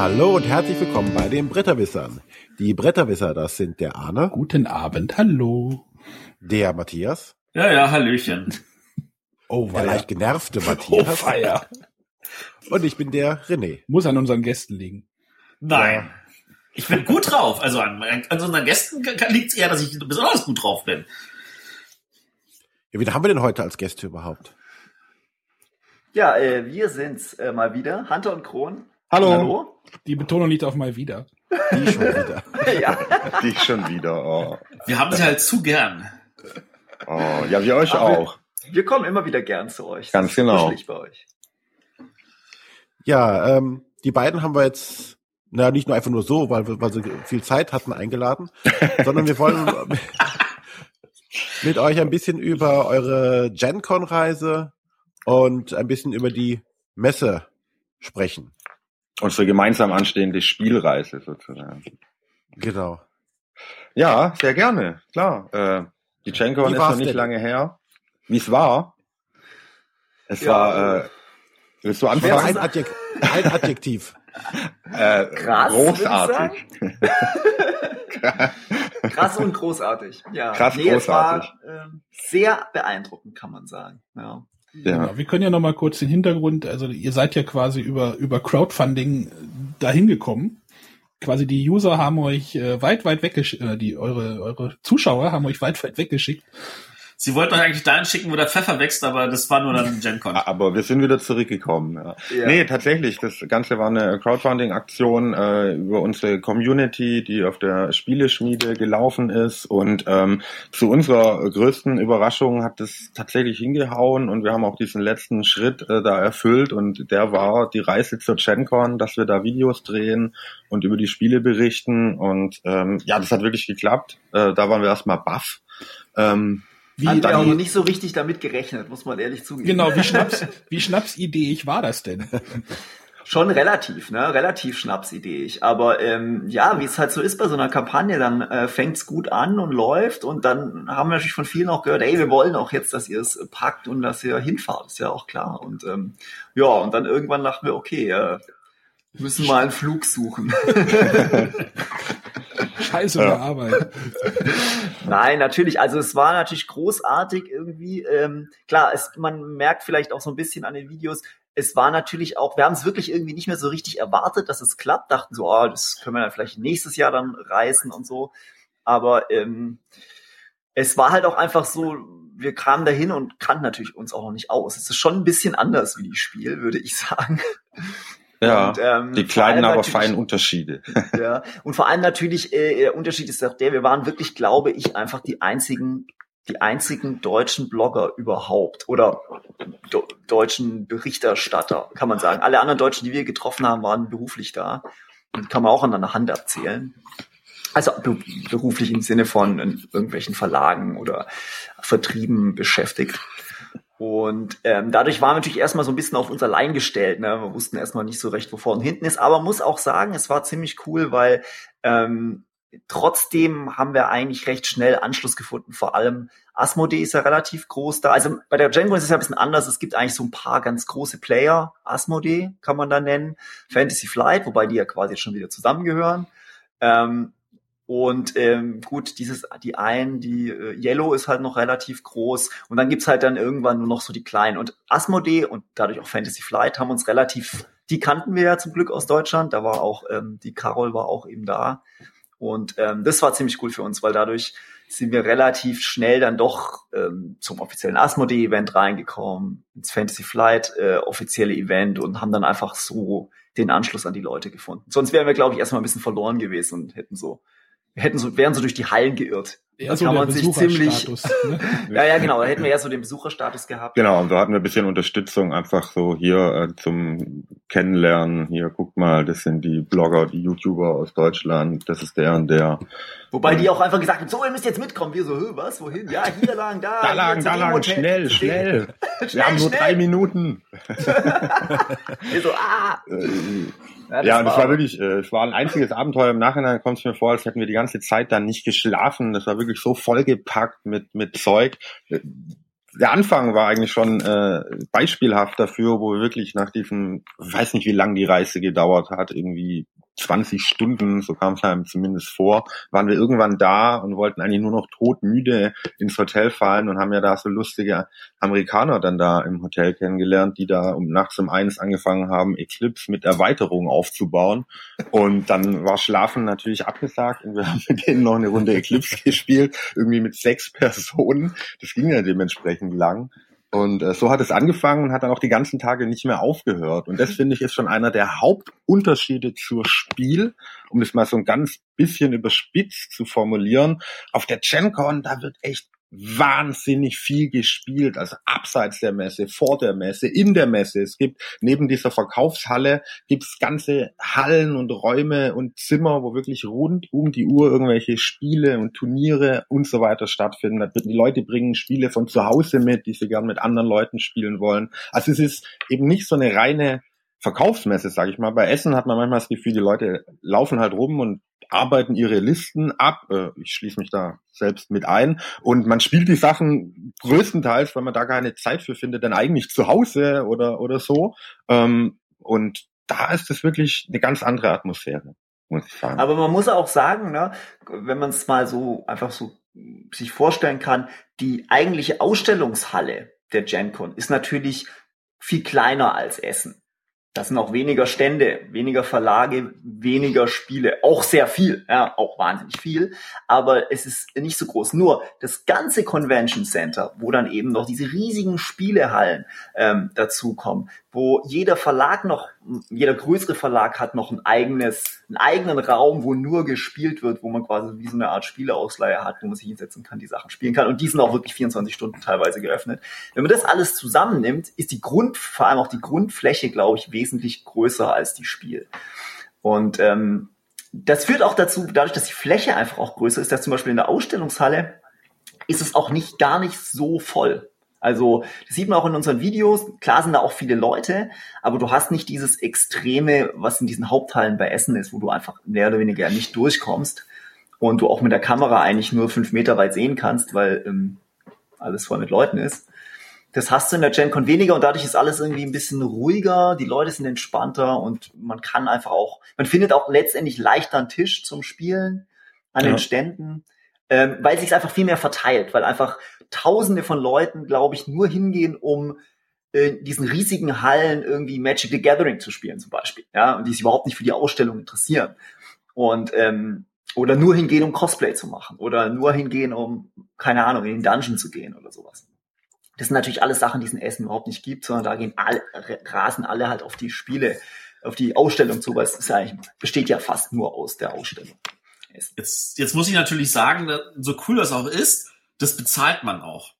Hallo und herzlich willkommen bei den Bretterwissern. Die Bretterwisser, das sind der Arne. Guten Abend, hallo. Der Matthias. Ja, ja, Hallöchen. Oh, der leicht genervte Matthias. Oh, feier. Und ich bin der René. Muss an unseren Gästen liegen. Nein. Ja. Ich bin gut drauf. Also an, an unseren Gästen liegt es eher, dass ich besonders gut drauf bin. Ja, wen haben wir denn heute als Gäste überhaupt? Ja, äh, wir sind's äh, mal wieder. Hunter und Kron. Hallo. Hallo. Die Betonung liegt auf mal wieder. Die schon wieder. ja. Die schon wieder. Oh. Wir haben sie halt zu gern. Oh, ja, wir euch Aber auch. Wir, wir, kommen immer wieder gern zu euch. Ganz genau. bei euch. Ja, ähm, die beiden haben wir jetzt, na, nicht nur einfach nur so, weil, weil sie viel Zeit hatten, eingeladen, sondern wir wollen mit euch ein bisschen über eure GenCon-Reise und ein bisschen über die Messe sprechen. Unsere gemeinsam anstehende Spielreise sozusagen. Genau. Ja, sehr gerne, klar. Äh, die GenCon ist noch nicht denn? lange her. Wie es war? Es ja, war, äh, willst du anfangen? Ein, Adjek ein Adjektiv. äh, Krass, großartig. Krass und großartig. Ja. Krass nee, großartig. Es war, äh, sehr beeindruckend, kann man sagen. Ja. Ja. Genau. Wir können ja noch mal kurz den Hintergrund, also ihr seid ja quasi über, über Crowdfunding äh, dahin gekommen. Quasi die User haben euch äh, weit, weit weggeschickt, äh, die, eure, eure Zuschauer haben euch weit, weit weggeschickt Sie wollten euch eigentlich dahin schicken, wo der Pfeffer wächst, aber das war nur dann GenCon. Aber wir sind wieder zurückgekommen. Ja. ja. Nee, tatsächlich. Das Ganze war eine Crowdfunding-Aktion äh, über unsere Community, die auf der Spieleschmiede gelaufen ist. Und ähm, zu unserer größten Überraschung hat es tatsächlich hingehauen und wir haben auch diesen letzten Schritt äh, da erfüllt. Und der war die Reise zur GenCon, dass wir da Videos drehen und über die Spiele berichten. Und ähm, ja, das hat wirklich geklappt. Äh, da waren wir erstmal baff. Ähm, wie, Hat auch noch nicht so richtig damit gerechnet, muss man ehrlich zugeben. Genau, wie Schnaps, wie schnapsideeig war das denn? Schon relativ, ne? Relativ schnapsideeig. Aber ähm, ja, wie es halt so ist bei so einer Kampagne, dann äh, fängt's gut an und läuft und dann haben wir natürlich von vielen auch gehört, ey, wir wollen auch jetzt, dass ihr es packt und dass ihr hinfahrt, ist ja auch klar. Und ähm, ja, und dann irgendwann dachten wir, okay, äh, müssen mal einen Flug suchen. Scheiße ja. Arbeit. Nein, natürlich. Also es war natürlich großartig irgendwie. Ähm, klar, es, man merkt vielleicht auch so ein bisschen an den Videos, es war natürlich auch, wir haben es wirklich irgendwie nicht mehr so richtig erwartet, dass es klappt, dachten so, oh, das können wir dann vielleicht nächstes Jahr dann reißen und so. Aber ähm, es war halt auch einfach so, wir kamen dahin und kannten natürlich uns auch noch nicht aus. Es ist schon ein bisschen anders wie die Spiel, würde ich sagen. Ja, und, ähm, die kleinen, aber feinen Unterschiede. Ja, und vor allem natürlich, äh, der Unterschied ist auch der, wir waren wirklich, glaube ich, einfach die einzigen, die einzigen deutschen Blogger überhaupt oder do, deutschen Berichterstatter, kann man sagen. Alle anderen Deutschen, die wir getroffen haben, waren beruflich da. Und kann man auch an einer Hand abzählen. Also beruflich im Sinne von irgendwelchen Verlagen oder Vertrieben beschäftigt. Und ähm, dadurch waren wir natürlich erstmal so ein bisschen auf uns allein gestellt. Ne? Wir wussten erstmal nicht so recht, wo vorne und hinten ist. Aber muss auch sagen, es war ziemlich cool, weil ähm, trotzdem haben wir eigentlich recht schnell Anschluss gefunden. Vor allem Asmodee ist ja relativ groß da. Also bei der Django ist es ja ein bisschen anders. Es gibt eigentlich so ein paar ganz große Player. Asmodee kann man da nennen. Fantasy Flight, wobei die ja quasi schon wieder zusammengehören. Ähm, und ähm, gut, dieses, die einen, die äh, Yellow ist halt noch relativ groß und dann gibt's halt dann irgendwann nur noch so die kleinen. Und Asmodee und dadurch auch Fantasy Flight haben uns relativ, die kannten wir ja zum Glück aus Deutschland. Da war auch, ähm, die Carol war auch eben da. Und ähm, das war ziemlich cool für uns, weil dadurch sind wir relativ schnell dann doch ähm, zum offiziellen Asmodee-Event reingekommen, ins Fantasy Flight äh, offizielle Event und haben dann einfach so den Anschluss an die Leute gefunden. Sonst wären wir, glaube ich, erstmal ein bisschen verloren gewesen und hätten so hätten so, wären so durch die Hallen geirrt. Ja, so kann man sich ziemlich. Ne? ja, ja, genau. Da hätten wir ja so den Besucherstatus gehabt. Genau, und da hatten wir ein bisschen Unterstützung, einfach so hier äh, zum Kennenlernen. Hier, guck mal, das sind die Blogger, die YouTuber aus Deutschland. Das ist der und der. Wobei die auch einfach gesagt haben, so, ihr müsst jetzt mitkommen. Wir so, was, wohin? Ja, hier lang, da. da lang, da lang, schnell, schnell. schnell. Wir haben nur drei Minuten. wir so, ah. Ja, ja und es war wirklich, äh, es war ein einziges Abenteuer. Im Nachhinein kommt es mir vor, als hätten wir die ganze Zeit dann nicht geschlafen. Das war wirklich so vollgepackt mit, mit Zeug. der Anfang war eigentlich schon äh, beispielhaft dafür, wo wir wirklich nach diesem, weiß nicht, wie lang die Reise gedauert hat, irgendwie 20 Stunden, so kam es einem zumindest vor, waren wir irgendwann da und wollten eigentlich nur noch todmüde ins Hotel fallen und haben ja da so lustige Amerikaner dann da im Hotel kennengelernt, die da um nachts um eins angefangen haben, Eclipse mit Erweiterung aufzubauen. Und dann war Schlafen natürlich abgesagt und wir haben mit denen noch eine Runde Eclipse gespielt, irgendwie mit sechs Personen. Das ging ja dementsprechend lang. Und äh, so hat es angefangen und hat dann auch die ganzen Tage nicht mehr aufgehört. Und das finde ich ist schon einer der Hauptunterschiede zur Spiel, um es mal so ein ganz bisschen überspitzt zu formulieren. Auf der GenCon, da wird echt wahnsinnig viel gespielt, also abseits der Messe, vor der Messe, in der Messe. Es gibt neben dieser Verkaufshalle gibt's ganze Hallen und Räume und Zimmer, wo wirklich rund um die Uhr irgendwelche Spiele und Turniere und so weiter stattfinden. Die Leute bringen Spiele von zu Hause mit, die sie gern mit anderen Leuten spielen wollen. Also es ist eben nicht so eine reine Verkaufsmesse, sage ich mal. Bei Essen hat man manchmal das Gefühl, die Leute laufen halt rum und arbeiten ihre Listen ab. Äh, ich schließe mich da selbst mit ein. Und man spielt die Sachen größtenteils, weil man da keine Zeit für findet, dann eigentlich zu Hause oder, oder so. Ähm, und da ist es wirklich eine ganz andere Atmosphäre, muss ich sagen. Aber man muss auch sagen, ne, wenn man es mal so einfach so sich vorstellen kann, die eigentliche Ausstellungshalle der GenCon ist natürlich viel kleiner als Essen. Das sind auch weniger Stände, weniger Verlage, weniger Spiele. Auch sehr viel, ja, auch wahnsinnig viel. Aber es ist nicht so groß. Nur das ganze Convention Center, wo dann eben noch diese riesigen Spielehallen ähm, dazukommen, wo jeder Verlag noch, jeder größere Verlag hat noch ein eigenes, einen eigenen Raum, wo nur gespielt wird, wo man quasi wie so eine Art Spieleausleihe hat, wo man sich hinsetzen kann, die Sachen spielen kann. Und die sind auch wirklich 24 Stunden teilweise geöffnet. Wenn man das alles zusammennimmt, ist die Grund, vor allem auch die Grundfläche, glaube ich, wesentlich größer als die Spiel. Und ähm, das führt auch dazu, dadurch, dass die Fläche einfach auch größer ist, dass zum Beispiel in der Ausstellungshalle ist es auch nicht gar nicht so voll. Also das sieht man auch in unseren Videos. Klar sind da auch viele Leute, aber du hast nicht dieses Extreme, was in diesen Haupthallen bei Essen ist, wo du einfach mehr oder weniger nicht durchkommst und du auch mit der Kamera eigentlich nur fünf Meter weit sehen kannst, weil ähm, alles voll mit Leuten ist. Das hast du in der GenCon weniger und dadurch ist alles irgendwie ein bisschen ruhiger, die Leute sind entspannter und man kann einfach auch, man findet auch letztendlich leichter einen Tisch zum Spielen an ja. den Ständen, ähm, weil sich einfach viel mehr verteilt, weil einfach Tausende von Leuten, glaube ich, nur hingehen, um in diesen riesigen Hallen irgendwie Magic the Gathering zu spielen zum Beispiel, ja, und die sich überhaupt nicht für die Ausstellung interessieren und ähm, oder nur hingehen, um Cosplay zu machen oder nur hingehen, um keine Ahnung in den Dungeon zu gehen oder sowas. Das sind natürlich alles Sachen, die es in Essen überhaupt nicht gibt, sondern da gehen alle, rasen alle halt auf die Spiele, auf die Ausstellung zu, weil es ist ja eigentlich, besteht ja fast nur aus der Ausstellung. Jetzt, jetzt muss ich natürlich sagen, so cool das auch ist, das bezahlt man auch.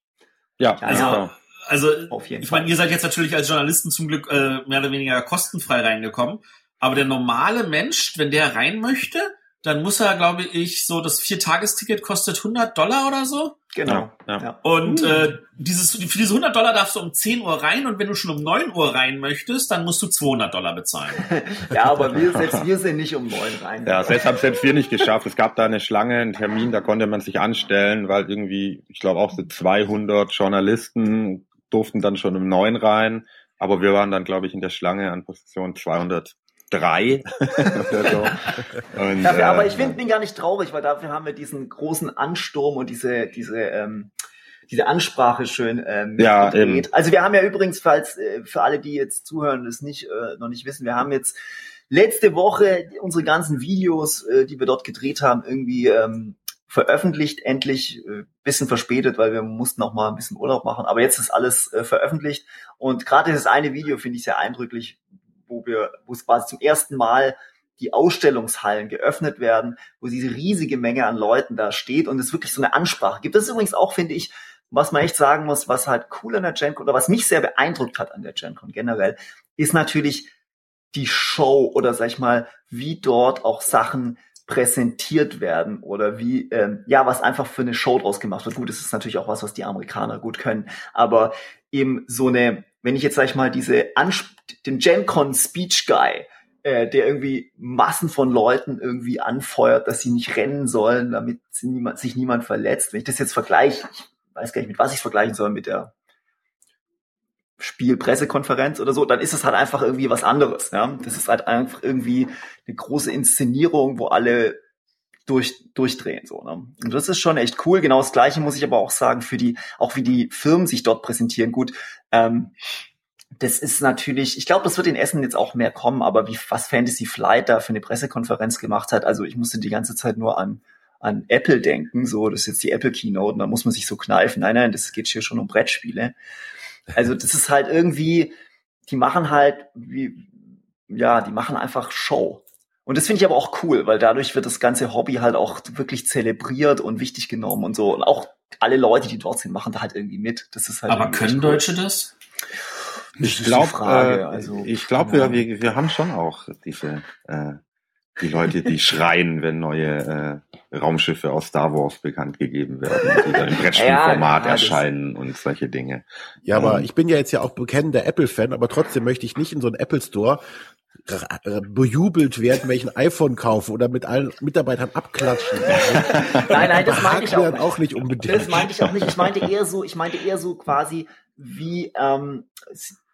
Ja, also, ja. also ich meine, ihr seid jetzt natürlich als Journalisten zum Glück äh, mehr oder weniger kostenfrei reingekommen, aber der normale Mensch, wenn der rein möchte, dann muss er, glaube ich, so das Viertagesticket kostet 100 Dollar oder so. Genau. Ja. ja. Und äh, dieses, für diese 100 Dollar darfst du um 10 Uhr rein und wenn du schon um 9 Uhr rein möchtest, dann musst du 200 Dollar bezahlen. ja, aber wir, selbst wir sind nicht um 9 rein. Ja, selbst haben selbst wir nicht geschafft. Es gab da eine Schlange, einen Termin, da konnte man sich anstellen, weil irgendwie, ich glaube auch so 200 Journalisten durften dann schon um 9 rein. Aber wir waren dann, glaube ich, in der Schlange an Position 200 drei oder so. Und, dafür, äh, aber ich finde ihn gar nicht traurig, weil dafür haben wir diesen großen Ansturm und diese, diese, ähm, diese Ansprache schön ähm, ja. Eben. Also wir haben ja übrigens, falls äh, für alle, die jetzt zuhören, das nicht äh, noch nicht wissen, wir haben jetzt letzte Woche unsere ganzen Videos, äh, die wir dort gedreht haben, irgendwie ähm, veröffentlicht, endlich äh, bisschen verspätet, weil wir mussten auch mal ein bisschen Urlaub machen, aber jetzt ist alles äh, veröffentlicht und gerade dieses eine Video finde ich sehr eindrücklich, wo wir, wo es quasi zum ersten Mal die Ausstellungshallen geöffnet werden, wo diese riesige Menge an Leuten da steht und es wirklich so eine Ansprache gibt. Das ist übrigens auch, finde ich, was man echt sagen muss, was halt cool an der GenCon oder was mich sehr beeindruckt hat an der GenCon generell, ist natürlich die Show oder sag ich mal, wie dort auch Sachen präsentiert werden oder wie, ähm, ja, was einfach für eine Show draus gemacht wird. Gut, es ist natürlich auch was, was die Amerikaner gut können, aber eben so eine, wenn ich jetzt, sag ich mal, diese Ansp den GenCon Speech Guy, äh, der irgendwie Massen von Leuten irgendwie anfeuert, dass sie nicht rennen sollen, damit niemand, sich niemand verletzt. Wenn ich das jetzt vergleiche, ich weiß gar nicht, mit was ich vergleichen soll, mit der Spielpressekonferenz oder so, dann ist es halt einfach irgendwie was anderes. Ja? Das ist halt einfach irgendwie eine große Inszenierung, wo alle durch, durchdrehen. So, ne? Und das ist schon echt cool. Genau das gleiche muss ich aber auch sagen für die, auch wie die Firmen sich dort präsentieren. Gut, ähm, das ist natürlich, ich glaube, das wird in Essen jetzt auch mehr kommen, aber wie was Fantasy Flight da für eine Pressekonferenz gemacht hat, also ich musste die ganze Zeit nur an an Apple denken, so, das ist jetzt die Apple Keynote, und da muss man sich so kneifen. Nein, nein, das geht hier schon um Brettspiele. Also das ist halt irgendwie, die machen halt, wie, ja, die machen einfach Show. Und das finde ich aber auch cool, weil dadurch wird das ganze Hobby halt auch wirklich zelebriert und wichtig genommen und so. Und auch alle Leute, die dort sind, machen da halt irgendwie mit. Das ist halt aber können cool. Deutsche das? Ich glaube, äh, also, ich glaube, wir, wir, wir haben schon auch diese äh, die Leute, die schreien, wenn neue äh, Raumschiffe aus Star Wars bekannt gegeben werden, die dann im Brettspielformat ja, ja, erscheinen und solche Dinge. Ja, aber ähm, ich bin ja jetzt ja auch bekennender Apple-Fan, aber trotzdem möchte ich nicht in so einen Apple Store bejubelt werden, wenn ich ein iPhone kaufe oder mit allen Mitarbeitern abklatschen. nein, nein, das meinte ich auch, auch nicht unbedingt. Das meinte ich auch nicht. Ich meinte eher so, ich meinte eher so quasi wie ähm,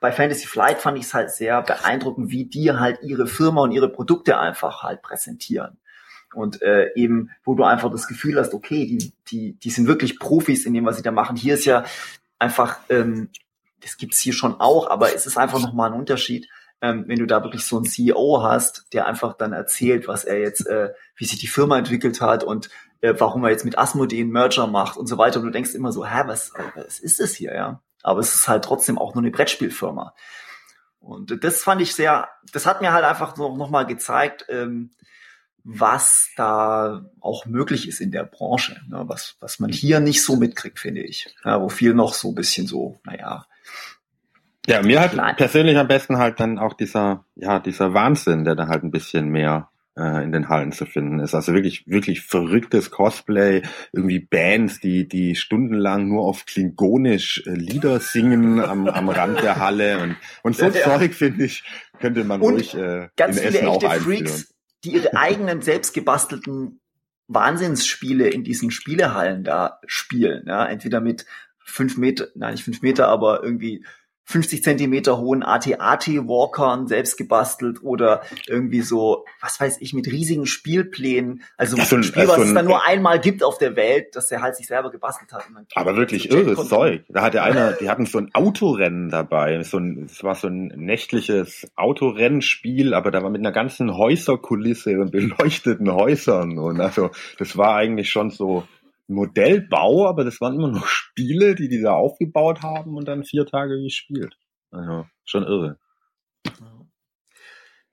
bei Fantasy Flight fand ich es halt sehr beeindruckend, wie die halt ihre Firma und ihre Produkte einfach halt präsentieren. Und äh, eben, wo du einfach das Gefühl hast, okay, die, die, die sind wirklich Profis in dem, was sie da machen. Hier ist ja einfach, ähm, das gibt's hier schon auch, aber es ist einfach nochmal ein Unterschied, ähm, wenn du da wirklich so einen CEO hast, der einfach dann erzählt, was er jetzt, äh, wie sich die Firma entwickelt hat und äh, warum er jetzt mit Asmodee einen Merger macht und so weiter. Und du denkst immer so, hä, was, was ist das hier, ja? Aber es ist halt trotzdem auch nur eine Brettspielfirma. Und das fand ich sehr, das hat mir halt einfach noch, noch mal gezeigt, ähm, was da auch möglich ist in der Branche, ne? was, was man hier nicht so mitkriegt, finde ich. Ja, wo viel noch so ein bisschen so, naja. Ja, mir hat Nein. persönlich am besten halt dann auch dieser, ja, dieser Wahnsinn, der da halt ein bisschen mehr äh, in den Hallen zu finden ist. Also wirklich, wirklich verrücktes Cosplay, irgendwie Bands, die, die stundenlang nur auf Klingonisch äh, Lieder singen am, am Rand der Halle und, und so ja, Zeug, finde ich, könnte man und ruhig äh, ganz in viele Essen echte auch Freaks, die ihre eigenen selbstgebastelten Wahnsinnsspiele in diesen Spielehallen da spielen. Ja, entweder mit fünf Meter, nein, nicht fünf Meter, aber irgendwie 50 Zentimeter hohen AT-AT-Walkern selbst gebastelt oder irgendwie so, was weiß ich, mit riesigen Spielplänen. Also so ein Spiel, was es dann nur einmal gibt auf der Welt, das er halt sich selber gebastelt hat. Aber wirklich so irres Zeug. Da hatte einer, die hatten so ein Autorennen dabei. So ein, es war so ein nächtliches Autorennspiel, aber da war mit einer ganzen Häuserkulisse und beleuchteten Häusern. Und also, das war eigentlich schon so, Modellbau, aber das waren immer noch Spiele, die die da aufgebaut haben und dann vier Tage gespielt. Also, schon irre.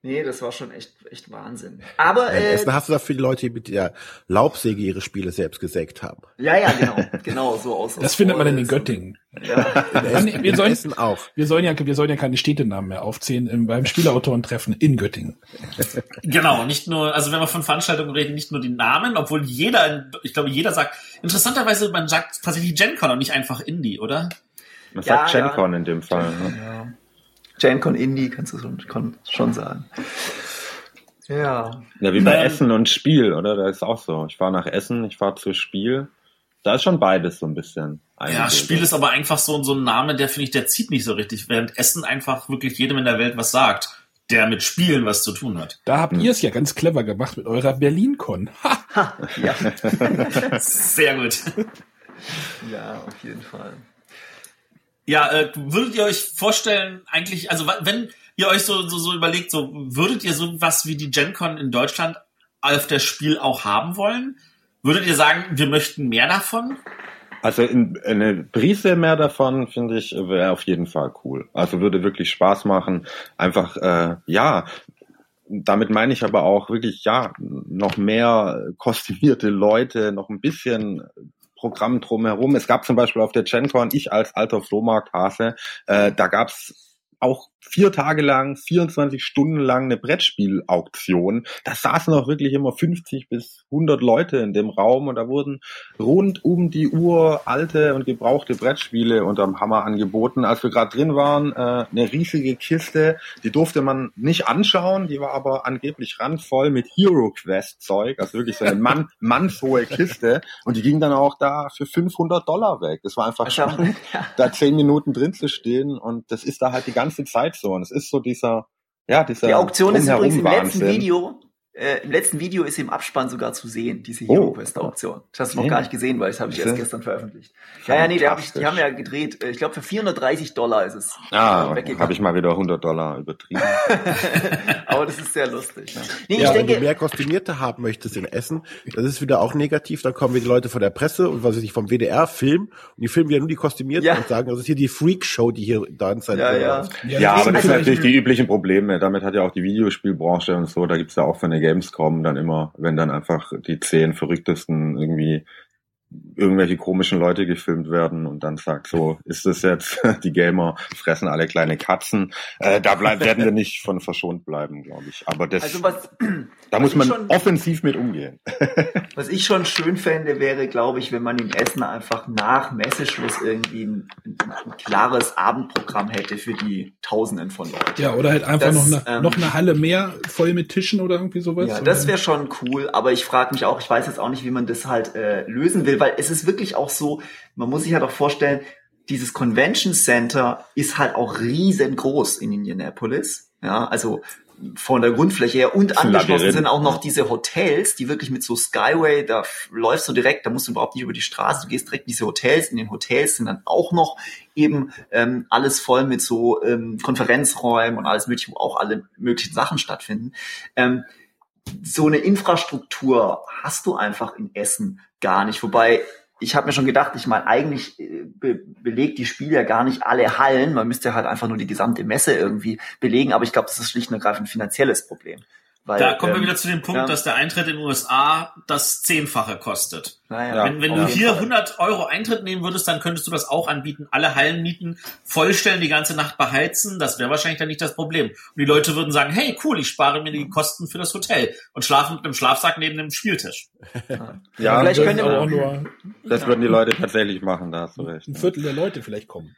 Nee, das war schon echt, echt Wahnsinn. Aber äh, Essen hast du da viele Leute, die mit der Laubsäge ihre Spiele selbst gesägt haben. Ja, ja, genau, genau so aus. Das findet man in Göttingen. Ja. In, wir, sollen, Essen auch. Wir sollen ja, wir sollen ja keine Städtenamen mehr aufzählen im, beim Spielautorentreffen in Göttingen. Genau, nicht nur, also wenn wir von Veranstaltungen reden, nicht nur die Namen, obwohl jeder, ich glaube, jeder sagt, interessanterweise, man sagt tatsächlich GenCon und nicht einfach Indie, oder? Man sagt ja, GenCon ja. in dem Fall. Ne? Ja. GenCon Indie kannst du schon, schon sagen. Ja. Ja, wie bei ähm, Essen und Spiel, oder? Da ist auch so. Ich fahre nach Essen, ich fahre zu Spiel. Da ist schon beides so ein bisschen. Ja, Spiel ist aber einfach so, so ein Name, der finde ich, der zieht nicht so richtig, während Essen einfach wirklich jedem in der Welt was sagt, der mit Spielen was zu tun hat. Da habt hm. ihr es ja ganz clever gemacht mit eurer Berlin-Con. Ha! ha! Ja. Sehr gut. Ja, auf jeden Fall. Ja, äh, würdet ihr euch vorstellen, eigentlich, also wenn ihr euch so, so, so überlegt, so würdet ihr sowas wie die GenCon in Deutschland auf das Spiel auch haben wollen? Würdet ihr sagen, wir möchten mehr davon? Also in, eine Brise mehr davon, finde ich, wäre auf jeden Fall cool. Also würde wirklich Spaß machen. Einfach, äh, ja, damit meine ich aber auch wirklich, ja, noch mehr kostümierte Leute, noch ein bisschen Programm drumherum. Es gab zum Beispiel auf der GenCon, ich als alter Flohmarkthase, äh, da gab's auch vier Tage lang, 24 Stunden lang eine Brettspielauktion. Da saßen auch wirklich immer 50 bis 100 Leute in dem Raum und da wurden rund um die Uhr alte und gebrauchte Brettspiele unterm Hammer angeboten. Als wir gerade drin waren, äh, eine riesige Kiste, die durfte man nicht anschauen, die war aber angeblich randvoll mit Hero Quest Zeug, also wirklich so eine Mann, mannshohe Kiste und die ging dann auch da für 500 Dollar weg. Das war einfach spannend, da zehn Minuten drin zu stehen und das ist da halt die ganze Zeit so. Und es ist so dieser, ja, dieser. Die Auktion ist übrigens im letzten Video äh, Im letzten Video ist im Abspann sogar zu sehen, diese Hero Quest Auktion. Das hast du noch gar nicht gesehen, weil das habe ich erst gestern veröffentlicht. Ja, ja, nee, die, hab ich, die haben ja gedreht. Äh, ich glaube, für 430 Dollar ist es. Ah, äh, habe ich mal wieder 100 Dollar übertrieben. Aber das ist sehr lustig. Ne? Nee, ja, ich denke, wenn du mehr Kostümierte haben möchtest in Essen, das ist wieder auch negativ. Dann kommen wieder Leute von der Presse und was weiß ich vom WDR filmen und die filmen wieder nur die Kostümierten ja. und sagen, das ist hier die Freak Show, die hier da in sein ja, ja. ja, ja, aber das sind natürlich die üblichen Probleme. Damit hat ja auch die Videospielbranche und so. Da gibt's ja auch für eine Gamescom dann immer, wenn dann einfach die zehn verrücktesten irgendwie irgendwelche komischen Leute gefilmt werden und dann sagt, so ist es jetzt, die Gamer fressen alle kleine Katzen. Äh, da bleib, werden wir nicht von verschont bleiben, glaube ich. Aber das, also was, da muss man schon, offensiv mit umgehen. was ich schon schön fände, wäre, glaube ich, wenn man in Essen einfach nach Messeschluss irgendwie ein, ein klares Abendprogramm hätte für die Tausenden von Leuten. Ja, oder halt einfach das, noch, eine, ähm, noch eine Halle mehr voll mit Tischen oder irgendwie sowas. Ja, das wäre schon cool, aber ich frage mich auch, ich weiß jetzt auch nicht, wie man das halt äh, lösen will, weil es ist wirklich auch so, man muss sich halt auch vorstellen, dieses Convention Center ist halt auch riesengroß in Indianapolis. Ja, also von der Grundfläche her und angeschlossen sind auch noch diese Hotels, die wirklich mit so Skyway, da läufst du direkt, da musst du überhaupt nicht über die Straße, du gehst direkt in diese Hotels, in den Hotels sind dann auch noch eben ähm, alles voll mit so ähm, Konferenzräumen und alles mögliche, wo auch alle möglichen Sachen stattfinden. Ähm, so eine Infrastruktur hast du einfach in Essen gar nicht, wobei ich habe mir schon gedacht, ich meine, eigentlich äh, be belegt die Spiel ja gar nicht alle Hallen. Man müsste halt einfach nur die gesamte Messe irgendwie belegen. Aber ich glaube, das ist schlicht und ergreifend ein finanzielles Problem. Weil, da kommen ähm, wir wieder zu dem Punkt, ja. dass der Eintritt in den USA das Zehnfache kostet. Naja, wenn wenn du hier 100 Euro Eintritt nehmen würdest, dann könntest du das auch anbieten, alle Hallen mieten, vollstellen, die ganze Nacht beheizen. Das wäre wahrscheinlich dann nicht das Problem. Und die Leute würden sagen, hey, cool, ich spare mir die Kosten für das Hotel und schlafen mit einem Schlafsack neben dem Spieltisch. ja, vielleicht können auch nur, das würden die Leute tatsächlich machen, da hast du recht. Ein Viertel der Leute vielleicht kommen.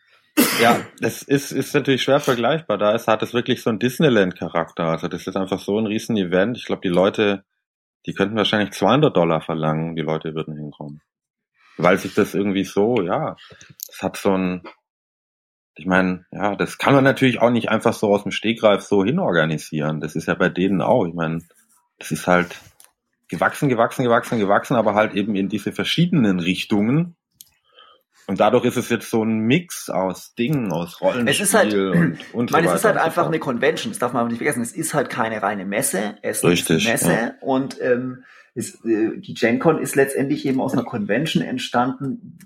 Ja, das ist, ist natürlich schwer vergleichbar. Da ist, hat es wirklich so einen Disneyland-Charakter. Also das ist einfach so ein riesen Event. Ich glaube, die Leute, die könnten wahrscheinlich 200 Dollar verlangen. Die Leute würden hinkommen. Weil sich das irgendwie so, ja, das hat so ein, ich meine, ja, das kann man natürlich auch nicht einfach so aus dem Stegreif so hinorganisieren. Das ist ja bei denen auch. Ich meine, das ist halt gewachsen, gewachsen, gewachsen, gewachsen, aber halt eben in diese verschiedenen Richtungen und dadurch ist es jetzt so ein Mix aus Dingen, aus Rollenspiel es ist halt, und, und meine, so es ist halt einfach eine Convention, das darf man nicht vergessen. Es ist halt keine reine Messe, es Richtig, ist eine Messe ja. und ähm, ist, äh, die GenCon ist letztendlich eben aus einer Convention entstanden,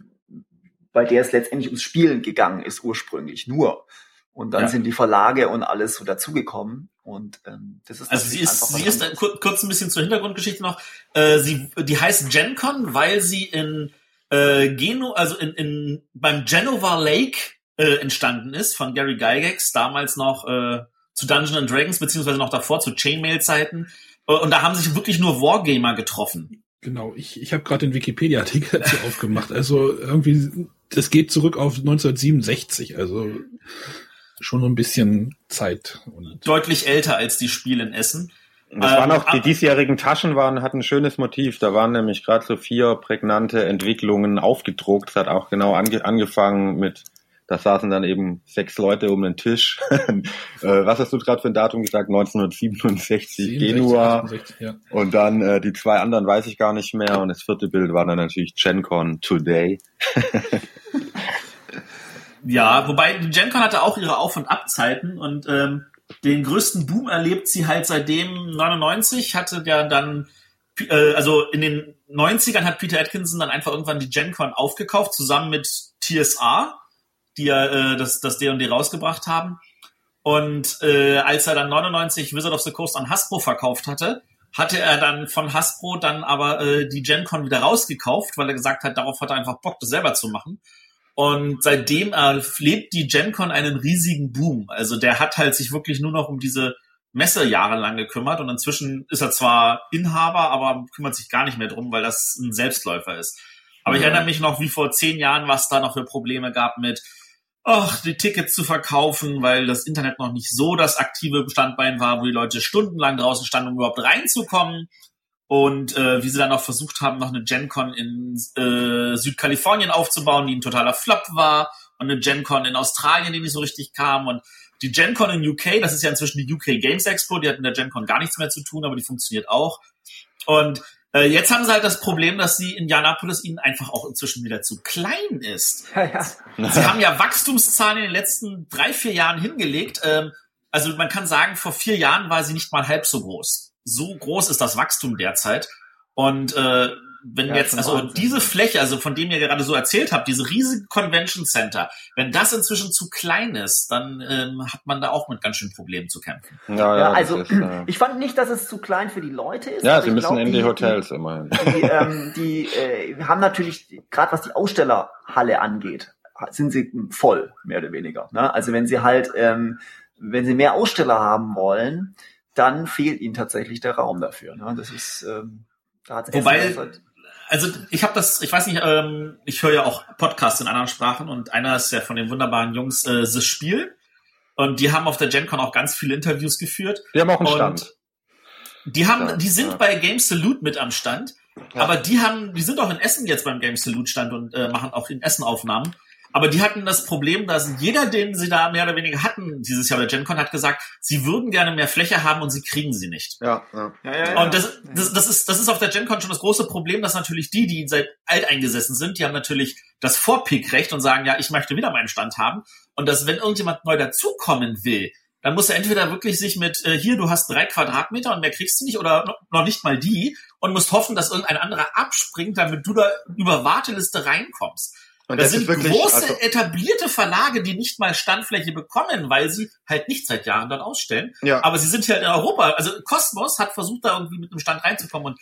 bei der es letztendlich ums Spielen gegangen ist ursprünglich nur. Und dann ja. sind die Verlage und alles so dazugekommen. Und ähm, das ist also sie ist sie ist ein, kurz ein bisschen zur Hintergrundgeschichte noch. Äh, sie die heißt GenCon, weil sie in äh, Geno, also in, in beim Genova Lake äh, entstanden ist von Gary Gygax, damals noch äh, zu Dungeons and Dragons, beziehungsweise noch davor zu Chainmail-Zeiten. Äh, und da haben sich wirklich nur Wargamer getroffen. Genau, ich, ich habe gerade den Wikipedia-Artikel dazu aufgemacht. Also irgendwie, das geht zurück auf 1967, also schon ein bisschen Zeit. Und Deutlich älter als die Spiele in Essen. Das waren auch, die ähm, diesjährigen Taschen waren, hatten ein schönes Motiv. Da waren nämlich gerade so vier prägnante Entwicklungen aufgedruckt. Es hat auch genau ange angefangen mit, da saßen dann eben sechs Leute um den Tisch. Äh, was hast du gerade für ein Datum gesagt? 1967 67, Genua. 68, ja. Und dann äh, die zwei anderen weiß ich gar nicht mehr. Und das vierte Bild war dann natürlich GenCon Today. ja, wobei GenCon hatte auch ihre Auf- und Abzeiten und ähm, den größten Boom erlebt sie halt seitdem 99 hatte der dann äh, also in den 90ern hat Peter Atkinson dann einfach irgendwann die GenCon aufgekauft zusammen mit TSA, die ja äh, das das D&D rausgebracht haben und äh, als er dann 99 Wizard of the Coast an Hasbro verkauft hatte, hatte er dann von Hasbro dann aber äh, die GenCon wieder rausgekauft, weil er gesagt hat, darauf hat er einfach Bock, das selber zu machen. Und seitdem erlebt die GenCon einen riesigen Boom. Also der hat halt sich wirklich nur noch um diese Messe jahrelang gekümmert und inzwischen ist er zwar Inhaber, aber kümmert sich gar nicht mehr drum, weil das ein Selbstläufer ist. Aber ich erinnere mich noch, wie vor zehn Jahren, was da noch für Probleme gab mit, ach, die Tickets zu verkaufen, weil das Internet noch nicht so das aktive Bestandbein war, wo die Leute stundenlang draußen standen, um überhaupt reinzukommen und äh, wie sie dann auch versucht haben, noch eine GenCon in äh, Südkalifornien aufzubauen, die ein totaler Flop war und eine GenCon in Australien, die nicht so richtig kam und die GenCon in UK, das ist ja inzwischen die UK Games Expo, die hat mit der GenCon gar nichts mehr zu tun, aber die funktioniert auch. Und äh, jetzt haben sie halt das Problem, dass sie in Indianapolis ihnen einfach auch inzwischen wieder zu klein ist. Ja, ja. Sie haben ja Wachstumszahlen in den letzten drei, vier Jahren hingelegt. Ähm, also man kann sagen, vor vier Jahren war sie nicht mal halb so groß so groß ist das Wachstum derzeit. Und äh, wenn ja, jetzt, also Wahnsinn. diese Fläche, also von dem ihr gerade so erzählt habt, diese riesige Convention Center, wenn das inzwischen zu klein ist, dann ähm, hat man da auch mit ganz schön Problemen zu kämpfen. Ja, ja, ja also ist, äh... ich fand nicht, dass es zu klein für die Leute ist. Ja, sie müssen glaub, in die, die Hotels immerhin. Die, ähm, die äh, haben natürlich, gerade was die Ausstellerhalle angeht, sind sie voll, mehr oder weniger. Ne? Also wenn sie halt, ähm, wenn sie mehr Aussteller haben wollen, dann fehlt ihnen tatsächlich der Raum dafür. Ne? Das ist, ähm, da hat's Wobei, halt also ich habe das, ich weiß nicht, ähm, ich höre ja auch Podcasts in anderen Sprachen und einer ist ja von den wunderbaren Jungs äh, The Spiel und die haben auf der GenCon auch ganz viele Interviews geführt. Die haben auch einen Stand. Die haben, die sind ja. bei Game Salute mit am Stand, ja. aber die haben, die sind auch in Essen jetzt beim Game Salute Stand und äh, machen auch in Essen Aufnahmen. Aber die hatten das Problem, dass jeder, den sie da mehr oder weniger hatten dieses Jahr bei GenCon, hat gesagt, sie würden gerne mehr Fläche haben und sie kriegen sie nicht. Ja, ja. ja, ja, ja. Und das, das, das, ist, das ist auf der GenCon schon das große Problem, dass natürlich die, die seit alteingesessen sind, die haben natürlich das Vorpickrecht und sagen, ja, ich möchte wieder meinen Stand haben. Und dass, wenn irgendjemand neu dazukommen will, dann muss er entweder wirklich sich mit, äh, hier, du hast drei Quadratmeter und mehr kriegst du nicht oder noch nicht mal die und musst hoffen, dass irgendein anderer abspringt, damit du da über Warteliste reinkommst. Und das, das sind wirklich, große also, etablierte Verlage, die nicht mal Standfläche bekommen, weil sie halt nicht seit Jahren dort ausstellen. Ja. Aber sie sind hier halt in Europa. Also Cosmos hat versucht, da irgendwie mit einem Stand reinzukommen und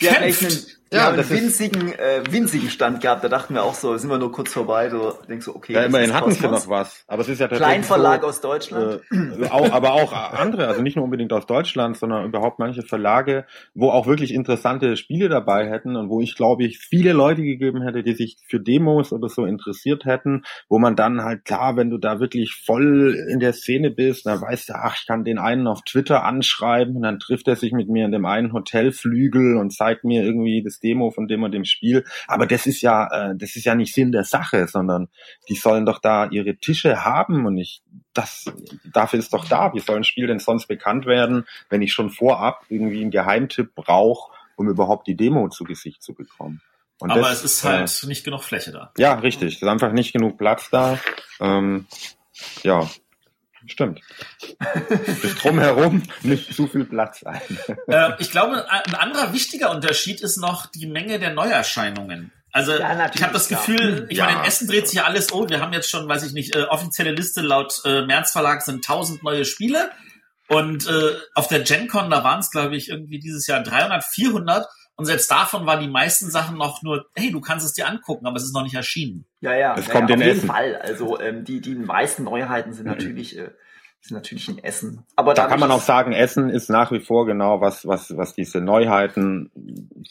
ja, kämpft. Ja, haben einen winzigen, äh, winzigen Stand gehabt. Da dachten wir auch so, sind wir nur kurz vorbei. So denkst so, okay. Ja, immerhin hatten sie noch was. Aber es ist ja Kleinverlag so, aus Deutschland. Äh, auch, aber auch andere, also nicht nur unbedingt aus Deutschland, sondern überhaupt manche Verlage, wo auch wirklich interessante Spiele dabei hätten und wo ich glaube ich viele Leute gegeben hätte, die sich für Demos oder so interessiert hätten, wo man dann halt klar, wenn du da wirklich voll in der Szene bist, dann weißt du, ach, ich kann den einen auf Twitter anschreiben und dann trifft er sich mit mir in dem einen Hotelflügel und zeigt mir irgendwie das Demo von dem und dem Spiel. Aber das ist ja, äh, das ist ja nicht Sinn der Sache, sondern die sollen doch da ihre Tische haben und ich, das, dafür ist doch da. Wie soll ein Spiel denn sonst bekannt werden, wenn ich schon vorab irgendwie einen Geheimtipp brauche, um überhaupt die Demo zu Gesicht zu bekommen? Und Aber das, es ist halt äh, nicht genug Fläche da. Ja, richtig. Es ist einfach nicht genug Platz da. Ähm, ja, Stimmt. Bis drumherum nicht zu viel Platz ein. Äh, ich glaube, ein anderer wichtiger Unterschied ist noch die Menge der Neuerscheinungen. Also ja, ich habe das Gefühl, ich ja. meine, in Essen dreht sich ja alles um. Wir haben jetzt schon, weiß ich nicht, äh, offizielle Liste laut äh, März Verlag sind 1000 neue Spiele. Und äh, auf der GenCon, da waren es, glaube ich, irgendwie dieses Jahr 300, 400. Und selbst davon waren die meisten Sachen noch nur, hey, du kannst es dir angucken, aber es ist noch nicht erschienen. Ja, ja, es ja, kommt ja, auf jeden Essen. Fall. Also ähm, die, die meisten Neuheiten sind mhm. natürlich äh, sind natürlich in Essen. Aber da kann man auch sagen, Essen ist nach wie vor genau, was, was, was diese Neuheiten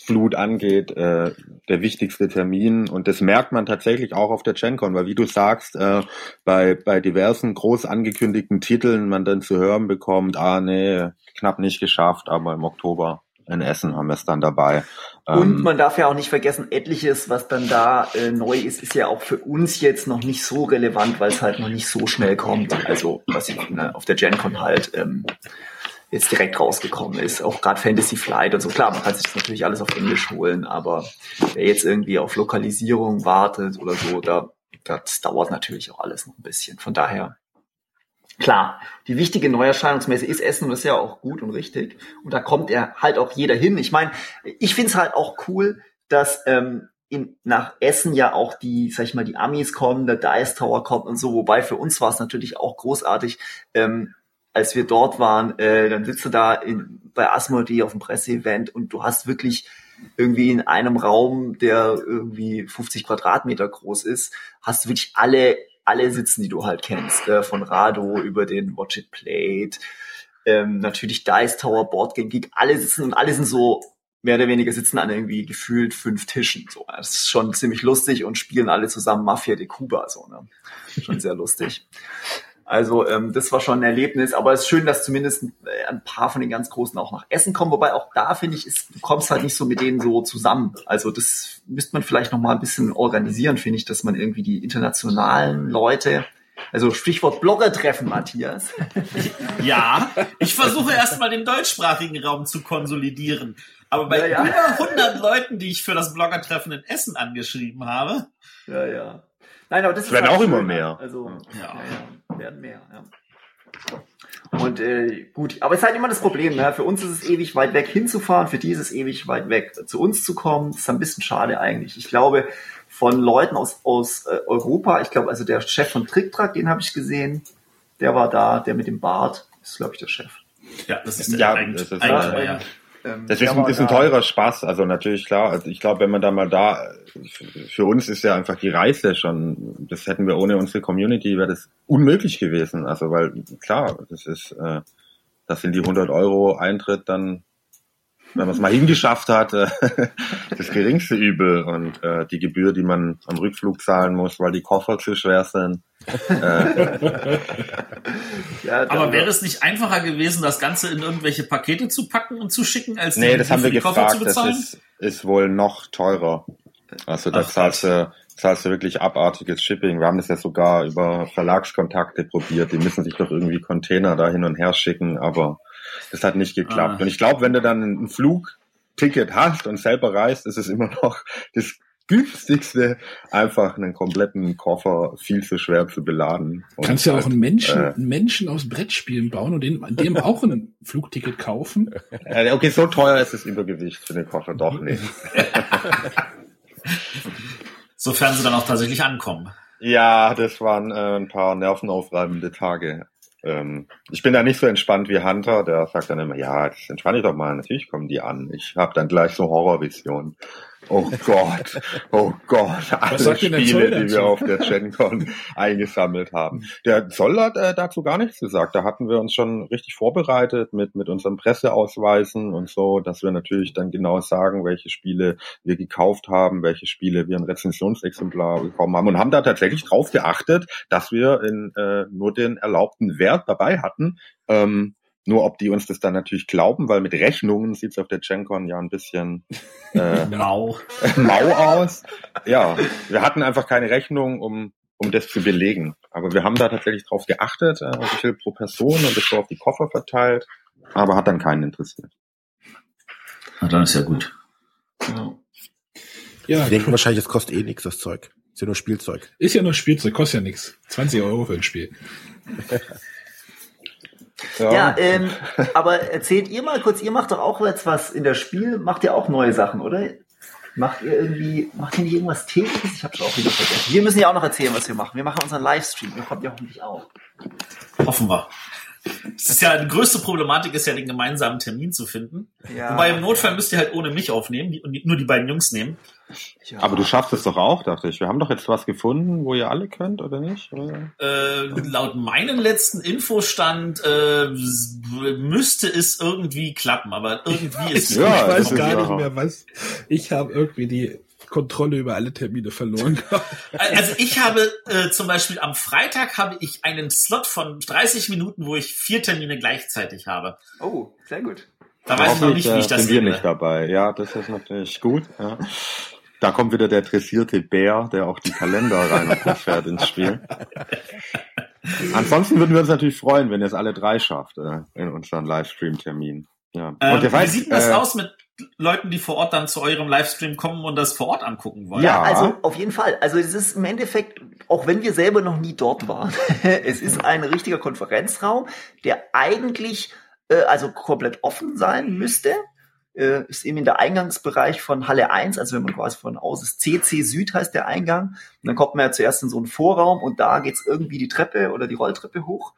Flut angeht, äh, der wichtigste Termin. Und das merkt man tatsächlich auch auf der GenCon, weil wie du sagst, äh, bei, bei diversen groß angekündigten Titeln man dann zu hören bekommt, ah nee, knapp nicht geschafft, aber im Oktober in Essen haben wir es dann dabei. Und ähm, man darf ja auch nicht vergessen, etliches, was dann da äh, neu ist, ist ja auch für uns jetzt noch nicht so relevant, weil es halt noch nicht so schnell kommt. Also was ich ne, auf der GenCon halt ähm, jetzt direkt rausgekommen ist. Auch gerade Fantasy Flight und so. Klar, man kann sich das natürlich alles auf Englisch holen, aber wer jetzt irgendwie auf Lokalisierung wartet oder so, da das dauert natürlich auch alles noch ein bisschen. Von daher Klar, die wichtige Neuerscheinungsmesse ist Essen und das ist ja auch gut und richtig. Und da kommt er halt auch jeder hin. Ich meine, ich finde es halt auch cool, dass ähm, in, nach Essen ja auch die, sag ich mal, die Amis kommen, der Dice Tower kommt und so. Wobei für uns war es natürlich auch großartig, ähm, als wir dort waren, äh, dann sitzt du da in, bei Asmodee auf dem Presseevent und du hast wirklich irgendwie in einem Raum, der irgendwie 50 Quadratmeter groß ist, hast du wirklich alle, alle sitzen, die du halt kennst, äh, von Rado über den Watch It Plate, ähm, natürlich Dice Tower, Board Game Geek, alle sitzen und alle sind so mehr oder weniger sitzen an irgendwie gefühlt fünf Tischen. So, das ist schon ziemlich lustig und spielen alle zusammen Mafia de Cuba. So, ne? Schon sehr lustig. Also ähm, das war schon ein Erlebnis, aber es ist schön, dass zumindest äh, ein paar von den ganz Großen auch nach Essen kommen. Wobei auch da finde ich, ist, du kommst halt nicht so mit denen so zusammen. Also das müsste man vielleicht noch mal ein bisschen organisieren, finde ich, dass man irgendwie die internationalen Leute also Stichwort Blogger-Treffen, Matthias. Ja, ich versuche erstmal den deutschsprachigen Raum zu konsolidieren. Aber bei ja, ja. über 100 Leuten, die ich für das Blogger-Treffen in Essen angeschrieben habe. Ja, ja. Nein, aber das, das werden halt auch schön. immer mehr. Also, ja. ja, ja, werden mehr, ja. Und äh, gut, aber es ist halt immer das Problem, ne? für uns ist es ewig weit weg hinzufahren, für die ist es ewig weit weg zu uns zu kommen. Das ist ein bisschen schade eigentlich. Ich glaube, von Leuten aus, aus äh, Europa, ich glaube, also der Chef von TrickTrack, den habe ich gesehen, der war da, der mit dem Bart, ist glaube ich der Chef. Ja, das ist der ja, Eigentümer, ja. Ähm, das ist, ein, ist ein teurer Spaß, also natürlich klar. Also ich glaube, wenn man da mal da, für uns ist ja einfach die Reise schon, das hätten wir ohne unsere Community, wäre das unmöglich gewesen. Also weil klar, das ist, äh, das sind die 100 Euro Eintritt dann wenn man es mal hingeschafft hat, äh, das geringste Übel und äh, die Gebühr, die man am Rückflug zahlen muss, weil die Koffer zu schwer sind. Äh. ja, Aber wäre es nicht einfacher gewesen, das Ganze in irgendwelche Pakete zu packen und zu schicken, als nee, das haben wir gefragt. Das ist, ist wohl noch teurer. Also da zahlst du, zahlst du wirklich abartiges Shipping. Wir haben das ja sogar über Verlagskontakte probiert. Die müssen sich doch irgendwie Container da hin und her schicken, aber das hat nicht geklappt. Ah. Und ich glaube, wenn du dann ein Flugticket hast und selber reist, ist es immer noch das günstigste, einfach einen kompletten Koffer viel zu schwer zu beladen. Du kannst ja auch einen Menschen, äh, einen Menschen aus Brettspielen bauen und dem, dem auch ein Flugticket kaufen. Äh, okay, so teuer ist das Übergewicht für den Koffer doch nicht. Sofern sie dann auch tatsächlich ankommen. Ja, das waren äh, ein paar nervenaufreibende Tage. Ähm, ich bin da nicht so entspannt wie Hunter, der sagt dann immer, ja, jetzt entspann dich doch mal, natürlich kommen die an. Ich habe dann gleich so Horrorvisionen. Oh Gott, oh Gott, alle Spiele, die wir auf der GenCon eingesammelt haben. Der Zoll hat äh, dazu gar nichts gesagt. Da hatten wir uns schon richtig vorbereitet mit, mit unseren Presseausweisen und so, dass wir natürlich dann genau sagen, welche Spiele wir gekauft haben, welche Spiele wir ein Rezensionsexemplar bekommen haben und haben da tatsächlich drauf geachtet, dass wir in, äh, nur den erlaubten Wert dabei hatten. Ähm, nur ob die uns das dann natürlich glauben, weil mit Rechnungen sieht's auf der GenCon ja ein bisschen äh, mau. mau aus. Ja, wir hatten einfach keine Rechnung, um, um das zu belegen. Aber wir haben da tatsächlich drauf geachtet, äh, wie viel pro Person und das so auf die Koffer verteilt, aber hat dann keinen interessiert. Na, dann ist ja gut. Ja. ja die denken wahrscheinlich, es kostet eh nichts, das Zeug. Ist ja nur Spielzeug. Ist ja nur Spielzeug, kostet ja nichts. 20 Euro für ein Spiel. Ja, ja ähm, aber erzählt ihr mal kurz, ihr macht doch auch jetzt was in der Spiel, macht ihr auch neue Sachen, oder? Macht ihr irgendwie, macht ihr nicht irgendwas tägliches? Ich hab's auch wieder vergessen. Wir müssen ja auch noch erzählen, was wir machen. Wir machen unseren Livestream, ihr kommt ja hoffentlich auch. Hoffen wir. Das ist ja, die größte Problematik ist ja, den gemeinsamen Termin zu finden. Ja. Wobei im Notfall müsst ihr halt ohne mich aufnehmen und nur die beiden Jungs nehmen. Ja. Aber du schaffst es doch auch, dachte ich. Wir haben doch jetzt was gefunden, wo ihr alle könnt, oder nicht? Oder? Äh, laut meinem letzten Infostand äh, müsste es irgendwie klappen, aber irgendwie ist es. Ja, ich weiß gar nicht mehr was. Ich habe irgendwie die Kontrolle über alle Termine verloren. also ich habe äh, zum Beispiel am Freitag habe ich einen Slot von 30 Minuten, wo ich vier Termine gleichzeitig habe. Oh, sehr gut. Da weiß ich noch nicht, wie ich das sind wir nicht dabei. Ja, das ist natürlich gut. Ja. Da kommt wieder der dressierte Bär, der auch die Kalender rein und fährt ins Spiel. Ansonsten würden wir uns natürlich freuen, wenn ihr es alle drei schafft äh, in unseren Livestream-Termin. Ja. Ähm, wie weiß, sieht denn das äh, aus mit Leuten, die vor Ort dann zu eurem Livestream kommen und das vor Ort angucken wollen? Ja, also auf jeden Fall. Also es ist im Endeffekt, auch wenn wir selber noch nie dort waren, es ist ein richtiger Konferenzraum, der eigentlich äh, also komplett offen sein müsste äh, ist eben in der Eingangsbereich von Halle 1, also wenn man quasi von aus ist, CC Süd heißt der Eingang. Und dann kommt man ja zuerst in so einen Vorraum und da geht's irgendwie die Treppe oder die Rolltreppe hoch.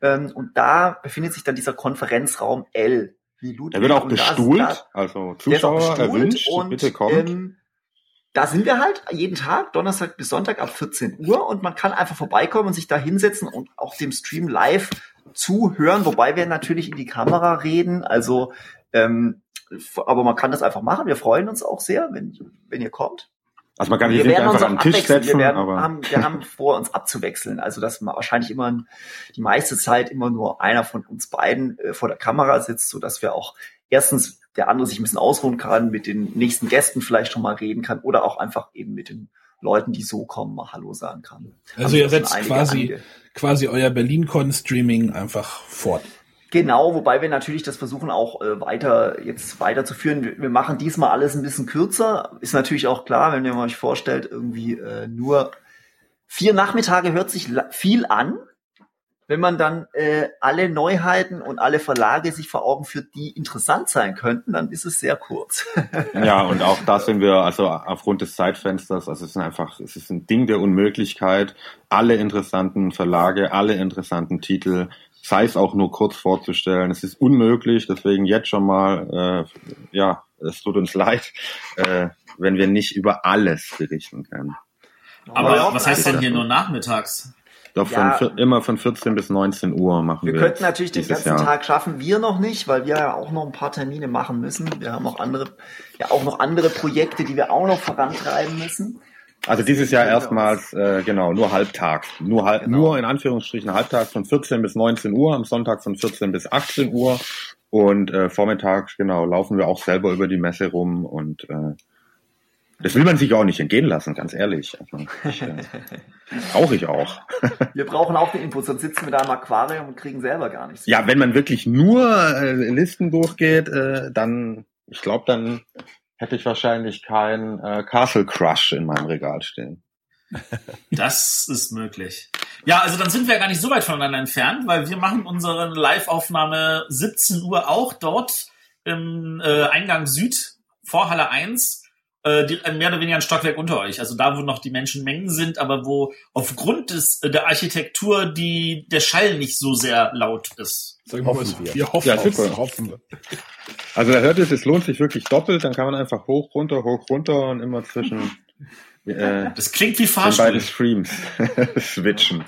Ähm, und da befindet sich dann dieser Konferenzraum L, wie Ludwig. Er wird auch bestuhlt, da, also Zuschauer erwünscht, und, bitte kommt. Ähm, da sind wir halt jeden Tag, Donnerstag bis Sonntag ab 14 Uhr und man kann einfach vorbeikommen und sich da hinsetzen und auch dem Stream live zuhören, wobei wir natürlich in die Kamera reden, also ähm, aber man kann das einfach machen. Wir freuen uns auch sehr, wenn, wenn ihr kommt. Also man kann wir nicht einfach am Tisch setzen, wir, werden, aber haben, wir haben vor, uns abzuwechseln. Also dass man wahrscheinlich immer die meiste Zeit immer nur einer von uns beiden äh, vor der Kamera sitzt, so dass wir auch erstens der andere sich ein bisschen ausruhen kann, mit den nächsten Gästen vielleicht schon mal reden kann oder auch einfach eben mit den Leuten, die so kommen, mal Hallo sagen kann. Also ihr setzt quasi, quasi euer Berlin-Con-Streaming einfach fort. Genau, wobei wir natürlich das versuchen auch äh, weiter jetzt weiterzuführen. Wir, wir machen diesmal alles ein bisschen kürzer. Ist natürlich auch klar, wenn ihr euch vorstellt, irgendwie äh, nur vier Nachmittage hört sich viel an. Wenn man dann äh, alle Neuheiten und alle Verlage sich vor Augen führt, die interessant sein könnten, dann ist es sehr kurz. ja, und auch da sind wir, also aufgrund des Zeitfensters, also es ist einfach, es ist ein Ding der Unmöglichkeit, alle interessanten Verlage, alle interessanten Titel sei es auch nur kurz vorzustellen. Es ist unmöglich, deswegen jetzt schon mal, äh, ja, es tut uns leid, äh, wenn wir nicht über alles berichten können. Aber ja, was heißt denn hier nur nachmittags? Doch von, ja, immer von 14 bis 19 Uhr machen wir. Wir könnten natürlich den ganzen Jahr. Tag schaffen, wir noch nicht, weil wir ja auch noch ein paar Termine machen müssen. Wir haben auch andere, ja auch noch andere Projekte, die wir auch noch vorantreiben müssen. Also dieses Jahr erstmals, äh, genau, nur halbtags. Nur, halb, genau. nur in Anführungsstrichen halbtags von 14 bis 19 Uhr, am Sonntag von 14 bis 18 Uhr. Und äh, vormittags, genau, laufen wir auch selber über die Messe rum und äh, das will man sich auch nicht entgehen lassen, ganz ehrlich. Also, ich, äh, brauche ich auch. wir brauchen auch den Input, sonst sitzen wir da im Aquarium und kriegen selber gar nichts. Ja, wenn man wirklich nur äh, Listen durchgeht, äh, dann, ich glaube, dann hätte ich wahrscheinlich keinen äh, Castle Crush in meinem Regal stehen. Das ist möglich. Ja, also dann sind wir ja gar nicht so weit voneinander entfernt, weil wir machen unsere Live-Aufnahme 17 Uhr auch dort im äh, Eingang Süd, Vorhalle 1, äh, die, mehr oder weniger ein Stockwerk unter euch. Also da, wo noch die Menschenmengen sind, aber wo aufgrund des, äh, der Architektur die, der Schall nicht so sehr laut ist. Sagen wir, hoffen wir. wir hoffen, ja, hoffen, hoffen wir. Also da hört es, es lohnt sich wirklich doppelt, dann kann man einfach hoch, runter, hoch, runter und immer zwischen äh, Das klingt wie Fahrstuhl. beide Streams switchen.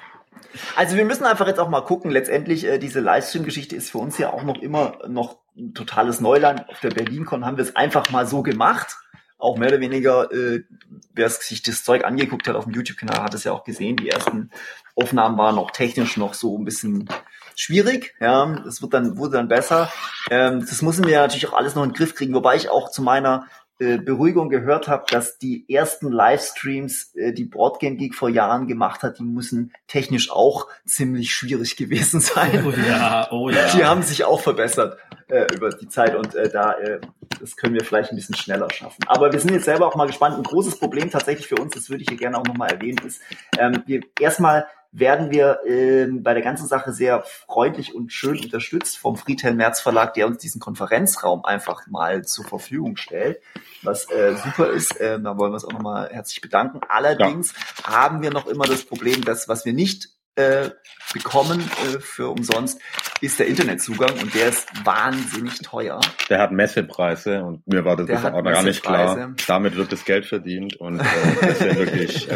Also wir müssen einfach jetzt auch mal gucken, letztendlich äh, diese Livestream-Geschichte ist für uns ja auch noch immer noch ein totales Neuland. Auf der BerlinCon haben wir es einfach mal so gemacht. Auch mehr oder weniger, äh, wer sich das Zeug angeguckt hat auf dem YouTube-Kanal, hat es ja auch gesehen. Die ersten Aufnahmen waren auch technisch noch so ein bisschen schwierig. Ja, das wird dann, wurde dann besser. Ähm, das müssen wir natürlich auch alles noch in den Griff kriegen, wobei ich auch zu meiner äh, Beruhigung gehört habe, dass die ersten Livestreams, äh, die Boardgame Geek vor Jahren gemacht hat, die müssen technisch auch ziemlich schwierig gewesen sein. Oh ja, oh ja. Die haben sich auch verbessert äh, über die Zeit und äh, da äh, das können wir vielleicht ein bisschen schneller schaffen. Aber wir sind jetzt selber auch mal gespannt. Ein großes Problem tatsächlich für uns, das würde ich hier gerne auch nochmal erwähnen, ist, ähm, wir erstmal werden wir äh, bei der ganzen Sache sehr freundlich und schön unterstützt vom Friedhelm Merz Verlag, der uns diesen Konferenzraum einfach mal zur Verfügung stellt, was äh, super ist. Äh, da wollen wir uns auch nochmal herzlich bedanken. Allerdings ja. haben wir noch immer das Problem, dass was wir nicht äh, bekommen äh, für umsonst, ist der Internetzugang und der ist wahnsinnig teuer. Der hat Messepreise und mir war das auch gar nicht klar. Damit wird das Geld verdient und äh, das ist ja wirklich äh,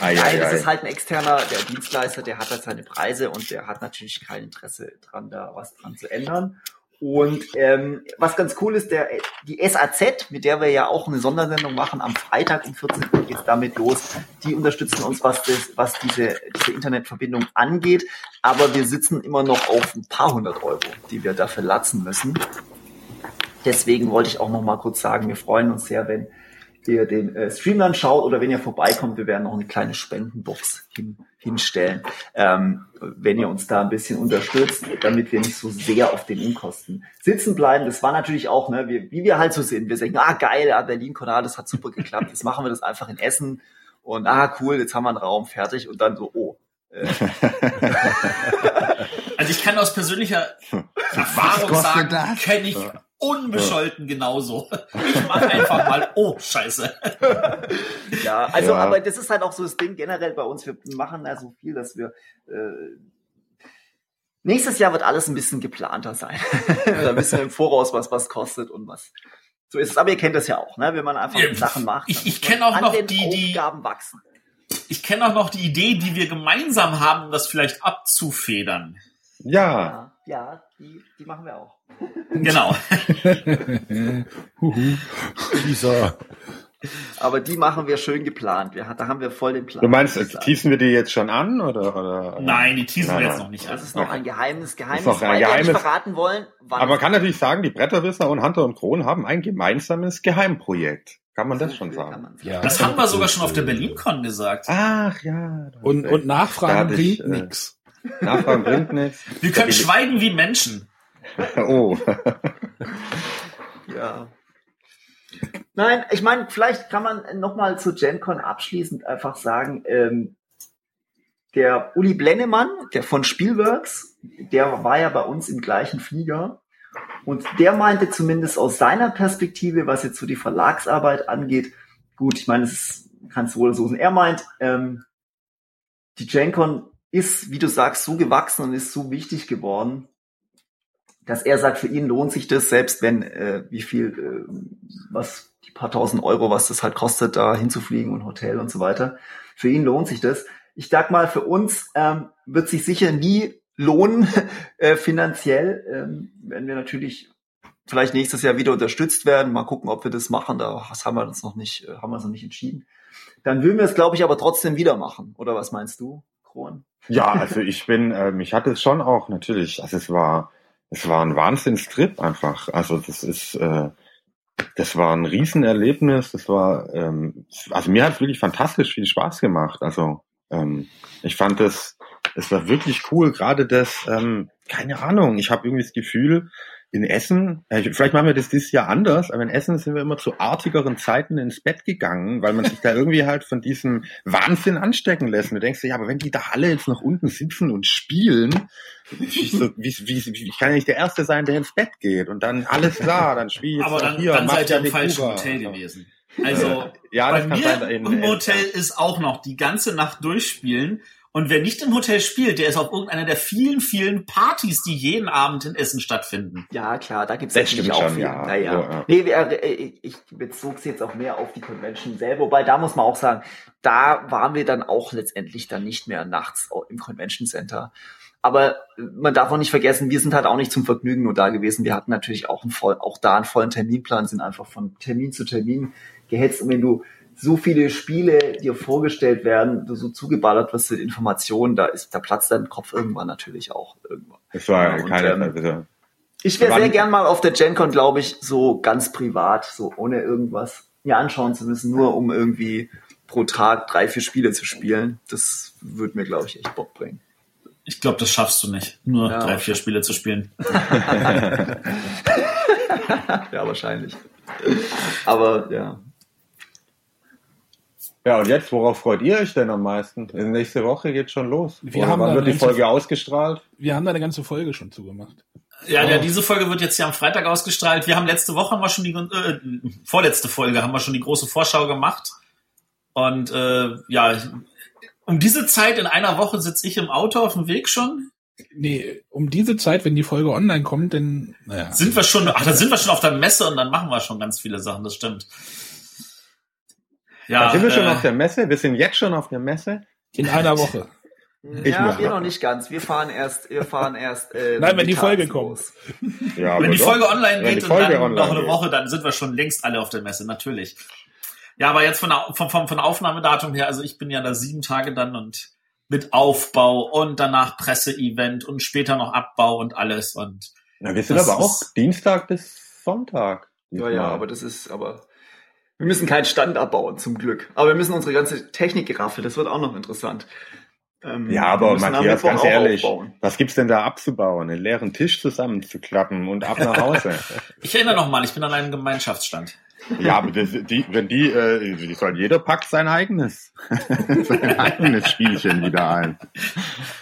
ai, Nein, das ist halt ein externer, der Dienstleister, der hat halt seine Preise und der hat natürlich kein Interesse dran, da was dran zu ändern. Und ähm, was ganz cool ist, der, die SAZ, mit der wir ja auch eine Sondersendung machen, am Freitag um 14 Uhr geht's damit los. Die unterstützen uns, was, das, was diese, diese Internetverbindung angeht. Aber wir sitzen immer noch auf ein paar hundert Euro, die wir dafür latzen müssen. Deswegen wollte ich auch noch mal kurz sagen, wir freuen uns sehr, wenn ihr den äh, Stream dann schaut oder wenn ihr vorbeikommt, wir werden noch eine kleine Spendenbox hin, hinstellen, ähm, wenn ihr uns da ein bisschen unterstützt, damit wir nicht so sehr auf den Unkosten sitzen bleiben. Das war natürlich auch, ne, wie, wie wir halt so sind. Wir sagen, ah geil, ah, Berlin Konrad, das hat super geklappt. Jetzt machen wir das einfach in Essen und ah cool, jetzt haben wir einen Raum fertig und dann so, oh, äh. also ich kann aus persönlicher Erfahrung sagen, kenne ich unbescholten genauso. Ich mache einfach mal, oh, scheiße. Ja, also, ja. aber das ist halt auch so das Ding generell bei uns. Wir machen da so viel, dass wir äh, Nächstes Jahr wird alles ein bisschen geplanter sein. da wissen wir im Voraus, was was kostet und was. So ist es. Aber ihr kennt das ja auch, ne? wenn man einfach ja, Sachen macht. Ich, ich kenne auch noch die, die Aufgaben wachsen. Ich kenne auch noch die Idee, die wir gemeinsam haben, das vielleicht abzufedern. Ja. Ja, ja die, die machen wir auch. Genau. Dieser. Aber die machen wir schön geplant. Wir, da haben wir voll den Plan. Du meinst, teasen wir die jetzt schon an oder? oder Nein, die teasen nein, wir jetzt noch nicht an. Das ist noch ein geheimes Geheimnis, noch ein weil Geheimnis. wir nicht verraten wollen. Aber man kann natürlich sagen, die Bretterwisser und Hunter und Kron haben ein gemeinsames Geheimprojekt. Kann man das, das schon sagen? Ja, das haben wir sogar schon auf der BerlinCon gesagt. Ach ja. Und, und Nachfragen bringt ich, äh, nichts. Nachfragen bringt nichts. Wir können schweigen wie Menschen. oh. ja. Nein, ich meine, vielleicht kann man nochmal zu GenCon abschließend einfach sagen, ähm, der Uli Blennemann, der von Spielworks, der war ja bei uns im gleichen Flieger und der meinte zumindest aus seiner Perspektive, was jetzt so die Verlagsarbeit angeht, gut, ich meine, es kannst du wohl so sagen, er meint, ähm, die GenCon ist, wie du sagst, so gewachsen und ist so wichtig geworden, dass er sagt, für ihn lohnt sich das, selbst wenn, äh, wie viel, äh, was die paar tausend Euro, was das halt kostet, da hinzufliegen und Hotel und so weiter. Für ihn lohnt sich das. Ich sag mal, für uns ähm, wird sich sicher nie lohnen äh, finanziell, ähm, wenn wir natürlich vielleicht nächstes Jahr wieder unterstützt werden. Mal gucken, ob wir das machen. Da was haben wir uns noch nicht, äh, haben wir uns noch nicht entschieden. Dann würden wir es, glaube ich, aber trotzdem wieder machen. Oder was meinst du, Kron? Ja, also ich bin, äh, mich hat es schon auch natürlich, also es war es war ein Wahnsinnstrip einfach. Also das ist, äh, das war ein Riesenerlebnis. Das war, ähm, also mir hat es wirklich fantastisch viel Spaß gemacht. Also ähm, ich fand das, es war wirklich cool. Gerade das, ähm, keine Ahnung. Ich habe irgendwie das Gefühl, in Essen, äh, vielleicht machen wir das dieses Jahr anders, aber in Essen sind wir immer zu artigeren Zeiten ins Bett gegangen, weil man sich da irgendwie halt von diesem Wahnsinn anstecken lässt. Und du denkst dir, ja, aber wenn die da alle jetzt noch unten sitzen und spielen, wie, so, wie, wie, wie ich kann ja nicht der Erste sein, der ins Bett geht und dann alles klar, dann spielt Aber dann, hier, dann seid ihr im falschen Hotel gewesen. Also ja, bei mir sein, in, im Hotel ist auch noch die ganze Nacht durchspielen und wer nicht im Hotel spielt, der ist auf irgendeiner der vielen, vielen Partys, die jeden Abend in Essen stattfinden. Ja, klar, da gibt es natürlich auch schon, viel. Ja. Naja. So, ja. Nee, äh, ich bezog es jetzt auch mehr auf die Convention selber, wobei da muss man auch sagen, da waren wir dann auch letztendlich dann nicht mehr nachts im Convention Center. Aber man darf auch nicht vergessen, wir sind halt auch nicht zum Vergnügen nur da gewesen. Wir hatten natürlich auch, einen voll, auch da einen vollen Terminplan, sind einfach von Termin zu Termin gehetzt. Und wenn du so viele Spiele dir vorgestellt werden, du so zugeballert wirst mit Informationen, da ist, da platzt dein Kopf irgendwann natürlich auch irgendwann. Das war ja, keine, ähm, bitte. Ich wäre sehr gern mal auf der GenCon, glaube ich, so ganz privat, so ohne irgendwas mir anschauen zu müssen, nur um irgendwie pro Tag drei, vier Spiele zu spielen. Das würde mir, glaube ich, echt Bock bringen. Ich glaube, das schaffst du nicht, nur ja, drei, vier Spiele zu spielen. ja, wahrscheinlich. Aber ja, ja, und jetzt, worauf freut ihr euch denn am meisten? Nächste Woche geht schon los. Wir haben wann wird die Folge ausgestrahlt? Wir haben da eine ganze Folge schon zugemacht. Ja, oh. ja, diese Folge wird jetzt ja am Freitag ausgestrahlt. Wir haben letzte Woche haben wir schon die äh, vorletzte Folge haben wir schon die große Vorschau gemacht. Und äh, ja, um diese Zeit in einer Woche sitze ich im Auto auf dem Weg schon. Nee, um diese Zeit, wenn die Folge online kommt, dann naja. sind wir schon, ach, dann sind wir schon auf der Messe und dann machen wir schon ganz viele Sachen, das stimmt. Ja, Dann sind wir schon äh, auf der Messe? Wir sind jetzt schon auf der Messe? In einer Woche. Ich ja, wir noch nicht ganz. Wir fahren erst, wir fahren erst. Äh, Nein, wenn die Folge kommt. Ja, wenn die Folge doch. online geht und dann online noch eine geht. Woche, dann sind wir schon längst alle auf der Messe, natürlich. Ja, aber jetzt von, der, von, von, von Aufnahmedatum her, also ich bin ja da sieben Tage dann und mit Aufbau und danach Presseevent und später noch Abbau und alles und. Na, wir sind aber auch Dienstag bis Sonntag. Ja, ja, aber das ist, aber wir müssen keinen Stand abbauen, zum Glück. Aber wir müssen unsere ganze Technik geraffeln. Das wird auch noch interessant. Ähm, ja, aber Matthias, ganz ehrlich, aufbauen. was gibt's denn da abzubauen? Einen leeren Tisch zusammenzuklappen und ab nach Hause? ich erinnere noch mal, ich bin an einem Gemeinschaftsstand. Ja, aber das, die, wenn die, äh, die soll jeder packt sein eigenes, sein eigenes Spielchen wieder ein.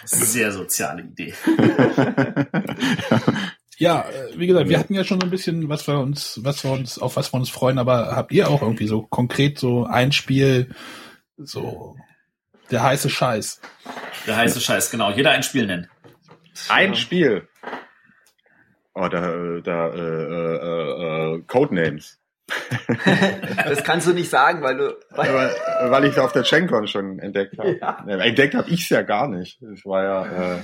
Sehr soziale Idee. Ja, äh, wie gesagt, wir hatten ja schon so ein bisschen, was wir uns, was wir uns, auf was wir uns freuen, aber habt ihr auch irgendwie so konkret so ein Spiel, so der heiße Scheiß? Der heiße Scheiß, genau. Jeder ein Spiel nennt. Ein Spiel. Oh, da, da äh, äh, äh, Codenames. das kannst du nicht sagen, weil du. Weil, weil, weil ich es auf der Chencon schon entdeckt habe. Ja. Entdeckt habe ich es ja gar nicht. Das war ja. Äh,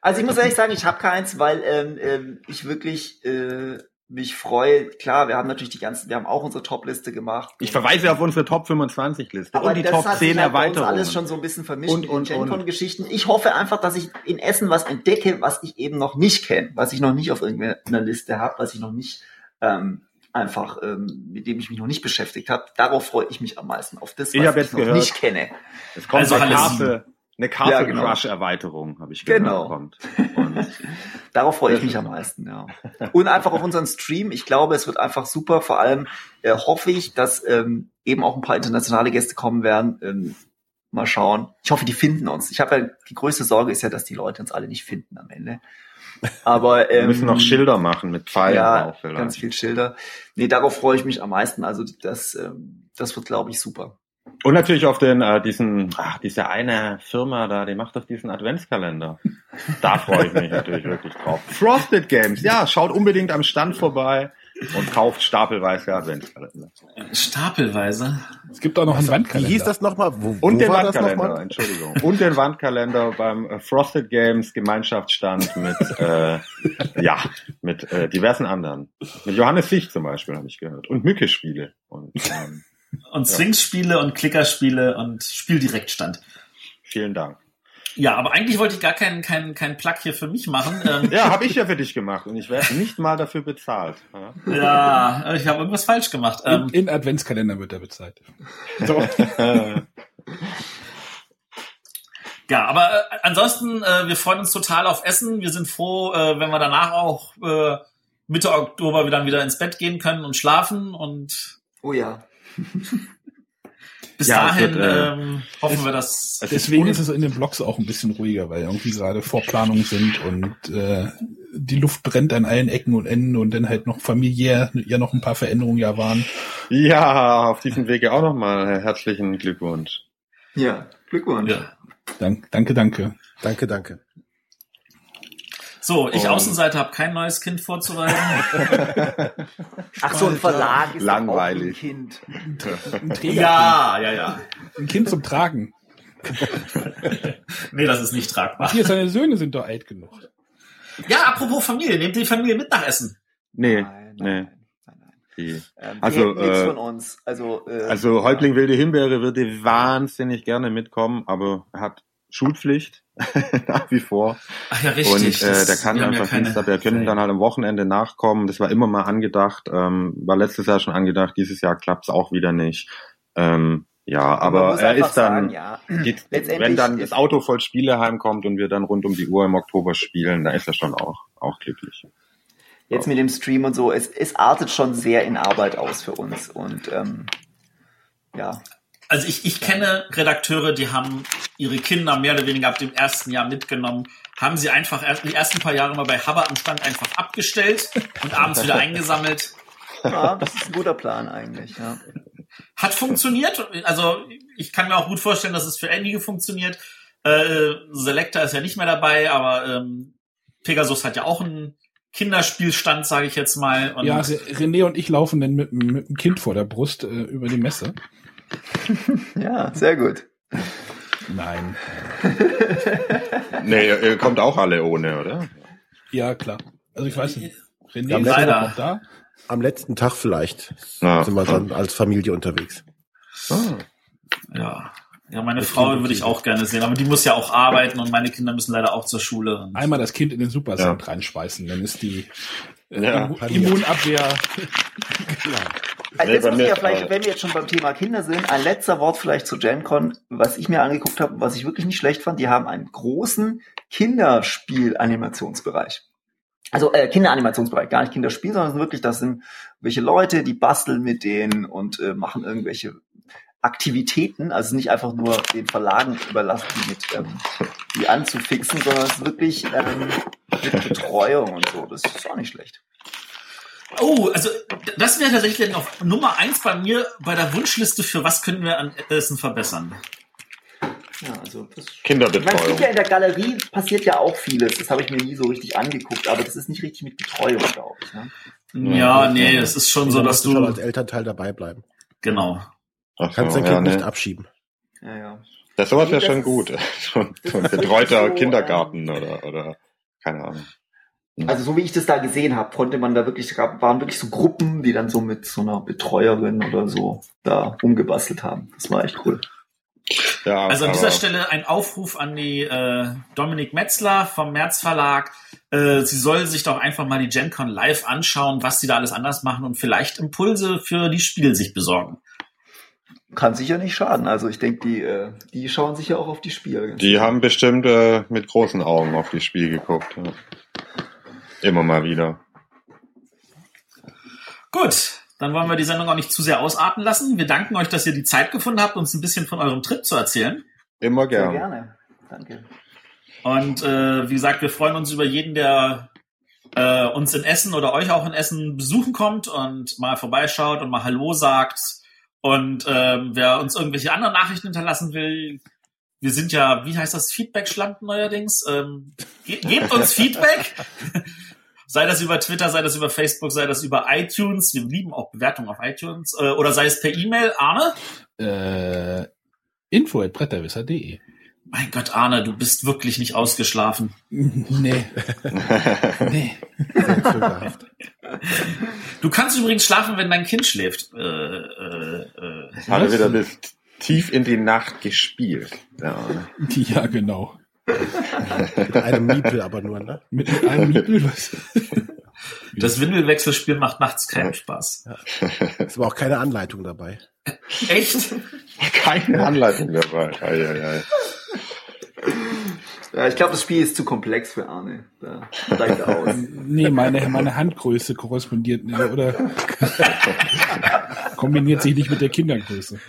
also ich muss ehrlich sagen, ich habe keins, weil ähm, ähm, ich wirklich äh, mich freue. Klar, wir haben natürlich die ganzen, wir haben auch unsere Top-Liste gemacht. Ich verweise auf unsere Top 25 Liste aber und die das Top hat 10 sich halt bei uns Erweiterungen. alles schon so ein bisschen vermischt Und, mit und, den und. Gencon-Geschichten. Ich hoffe einfach, dass ich in Essen was entdecke, was ich eben noch nicht kenne, was ich noch nicht auf irgendeiner Liste habe, was ich noch nicht ähm, einfach, ähm, mit dem ich mich noch nicht beschäftigt habe. Darauf freue ich mich am meisten, auf das, was Ich ich, noch gehört. nicht kenne. Es kommt Also Castle, eine Castle Ja, genau. Crush Erweiterung, habe ich gehört. Genau. Und Darauf freue ich mich am meisten, ja. Und einfach auf unseren Stream. Ich glaube, es wird einfach super. Vor allem äh, hoffe ich, dass ähm, eben auch ein paar internationale Gäste kommen werden. Ähm, mal schauen. Ich hoffe, die finden uns. Ich habe ja die größte Sorge ist ja, dass die Leute uns alle nicht finden am Ende. Aber wir ähm, müssen noch Schilder machen mit Pfeilen ja, drauf. vielleicht. ganz viel Schilder. Nee, darauf freue ich mich am meisten. Also das, ähm, das wird, glaube ich, super. Und natürlich auf den, äh, diesen, ach, diese eine Firma da, die macht doch diesen Adventskalender. Da freue ich mich natürlich wirklich drauf. Frosted Games, ja, schaut unbedingt am Stand vorbei und kauft stapelweise Adventskalender. Stapelweise. Es gibt auch noch einen Wie Wandkalender. hieß das nochmal? Wo, Und wo den war das Wandkalender? Entschuldigung. Und den Wandkalender beim äh, Frosted Games Gemeinschaftsstand mit, äh, ja, mit äh, diversen anderen. Mit Johannes Sich zum Beispiel habe ich gehört. Und Mücke-Spiele. Und ähm, Und Swings-Spiele und Klickerspiele und Spieldirektstand. vielen Dank. Ja, aber eigentlich wollte ich gar keinen keinen keinen Plug hier für mich machen. Ähm, Ja, habe ich ja für dich gemacht und ich werde nicht mal dafür bezahlt. Ja. ja, ich habe irgendwas falsch gemacht. Ähm, in, in Adventskalender wird er bezahlt. So. Ja, aber äh, ansonsten, äh, wir freuen uns total auf Essen. Wir sind froh, äh, wenn wir danach auch äh, Mitte Oktober wieder, wieder ins Bett gehen können und schlafen. Und Oh ja. bis Ja, dahin wird, äh, ähm, hoffen wir, dass... Es Deswegen ist es in den Blogs auch ein bisschen ruhiger, weil irgendwie gerade Vorplanungen sind und äh, die Luft brennt an allen Ecken und Enden und dann halt noch familiär ja noch ein paar Veränderungen ja waren. Ja, auf diesem Wege auch nochmal herzlichen Glückwunsch. Ja, Glückwunsch. Ja. Dank, danke, danke. Danke, danke. So, ich Und- Außenseiter habe kein neues Kind vorzuweisen. Ach, so ein Verlag ist Langweilig. Auch ein Kind. Ein ja, ja, ja. ein Kind zum Tragen. Nee, das ist nicht tragbar. Hier, seine Söhne sind doch alt genug. Ja, apropos Familie, nehmt die Familie mit nach Essen. Nee, Nein, nee. nein, nein, nein. Die. Ähm, Also, äh, von uns. Also, äh, Also Häuptling Wilde Himbeere würde wahnsinnig gerne mitkommen, aber er hat Schulpflicht nach wie vor. Ach ja, Und richtig. äh, das- der kann wir haben ja einfach keine- wir können dann halt am Wochenende nachkommen. Das war immer mal angedacht, ähm, war letztes Jahr schon angedacht, dieses Jahr klappt's auch wieder nicht. Ähm, ja, aber er einfach ist dann, sagen, ja, geht, wenn dann das Auto voll Spiele heimkommt und wir dann rund um die Uhr im Oktober spielen, da ist er schon auch, auch glücklich. jetzt mit dem Stream und so, es, es artet schon sehr in Arbeit aus für uns. Und ähm, ja, Also ich, ich kenne Redakteure, die haben ihre Kinder mehr oder weniger ab dem ersten Jahr mitgenommen, haben sie einfach erst die ersten paar Jahre mal bei Haber am Stand einfach abgestellt und abends wieder eingesammelt. ja, das ist ein guter Plan eigentlich. Ja. Hat funktioniert. Also ich kann mir auch gut vorstellen, dass es für einige funktioniert. Äh, Selecta ist ja nicht mehr dabei, aber ähm, Pegasus hat ja auch einen Kinderspielstand, sage ich jetzt mal. Und Ja, Re- René und ich laufen dann mit, mit dem Kind vor der Brust äh, über die Messe. ja, sehr gut. Nein. Nee, ihr kommt auch alle ohne, oder? Ja, klar. Also ich weiß nicht. René Ja, ist leider. ja noch da. Am letzten Tag vielleicht Ja. sind wir dann als Familie unterwegs. Ah. ja, ja, meine Frau würde ich auch gerne sehen, aber die muss ja auch arbeiten und meine Kinder müssen leider auch zur Schule. Und Einmal das Kind in den Supercent Ja. reinschmeißen, dann ist die äh, Ja. Immu- Immunabwehr. Also jetzt muss ich ja vielleicht, wenn wir jetzt schon beim Thema Kinder sind, ein letzter Wort vielleicht zu GenCon, was ich mir angeguckt habe, was ich wirklich nicht schlecht fand. Die haben einen großen Kinderspiel-Animationsbereich. Also äh, Kinderanimationsbereich, gar nicht Kinderspiel, sondern wirklich, das sind welche Leute, die basteln mit denen und äh, machen irgendwelche Aktivitäten, also nicht einfach nur den Verlagen überlassen, die mit ähm, die anzufixen, sondern es ist wirklich ähm, mit Betreuung und so. Das ist auch nicht schlecht. Oh, also das wäre tatsächlich auf Nummer eins bei mir bei der Wunschliste für was können wir an Essen verbessern. Ja, also das Kinderbetreuung. Ich meine, in der Galerie passiert ja auch vieles. Das habe ich mir nie so richtig angeguckt, aber das ist nicht richtig mit Betreuung, glaube ich. Ne? Ja, ja, nee, es ist schon so, dass du schon als Elternteil dabei bleiben. Genau. Ach Kannst dein Kind ja, nicht abschieben. Ja, ja. Das sowas wäre schon gut. schon, so ein betreuter so, Kindergarten ähm, oder, oder keine Ahnung. Also so wie ich das da gesehen habe, konnte man da wirklich, waren wirklich so Gruppen, die dann so mit so einer Betreuerin oder so da umgebastelt haben. Das war echt cool. Ja, also an dieser Stelle ein Aufruf an die äh, Dominik Metzler vom März Verlag. Äh, sie soll sich doch einfach mal die GenCon live anschauen, was sie da alles anders machen und vielleicht Impulse für die Spiele sich besorgen. Kann sicher nicht schaden. Also ich denke, die, äh, die schauen sicher auch auf die Spiele. Die haben bestimmt äh, mit großen Augen auf die Spiele geguckt. Ja. Immer mal wieder. Gut, dann wollen wir die Sendung auch nicht zu sehr ausarten lassen. Wir danken euch, dass ihr die Zeit gefunden habt, uns ein bisschen von eurem Trip zu erzählen. Immer gerne. Sehr gerne. Danke. Und äh, wie gesagt, wir freuen uns über jeden, der äh, uns in Essen oder euch auch in Essen besuchen kommt und mal vorbeischaut und mal Hallo sagt. Und ähm, wer uns irgendwelche anderen Nachrichten hinterlassen will, wir sind ja, wie heißt das, Feedback-Schlampen neuerdings. Ähm, ge gebt uns Feedback. Sei das über Twitter, sei das über Facebook, sei das über iTunes. Wir lieben auch Bewertungen auf iTunes. Äh, oder sei es per E-Mail. Arne? Äh, info at bretterwisser.de mein Gott, Arne, du bist wirklich nicht ausgeschlafen. Nee. nee. Du kannst übrigens schlafen, wenn dein Kind schläft. Äh, äh, äh. Hat er wieder bis tief in die Nacht gespielt. Ja, ja genau. Mit einem Miepel aber nur, ne? Mit einem Miepel? Was? Das Windelwechselspiel macht nachts keinen Spaß. Ja. Ist aber auch keine Anleitung dabei. Echt? Keine Anleitung dabei. Ei, ei, ei. Ja, ich glaube, das Spiel ist zu komplex für Arne. Da steigt aus. Nee, meine, meine Handgröße korrespondiert oder kombiniert sich nicht mit der Kindergröße.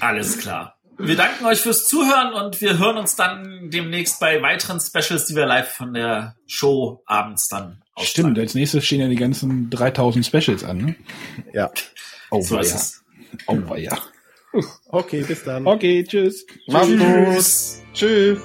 Alles klar. Wir danken euch fürs Zuhören und wir hören uns dann demnächst bei weiteren Specials, die wir live von der Show abends dann ausstrahlen. Stimmt, als nächstes stehen ja die ganzen 3000 Specials an, ne? Ja. Oh, so ist es. Oh, ja. Okay, bis dann. Okay, tschüss. Mach's gut. Tschüss.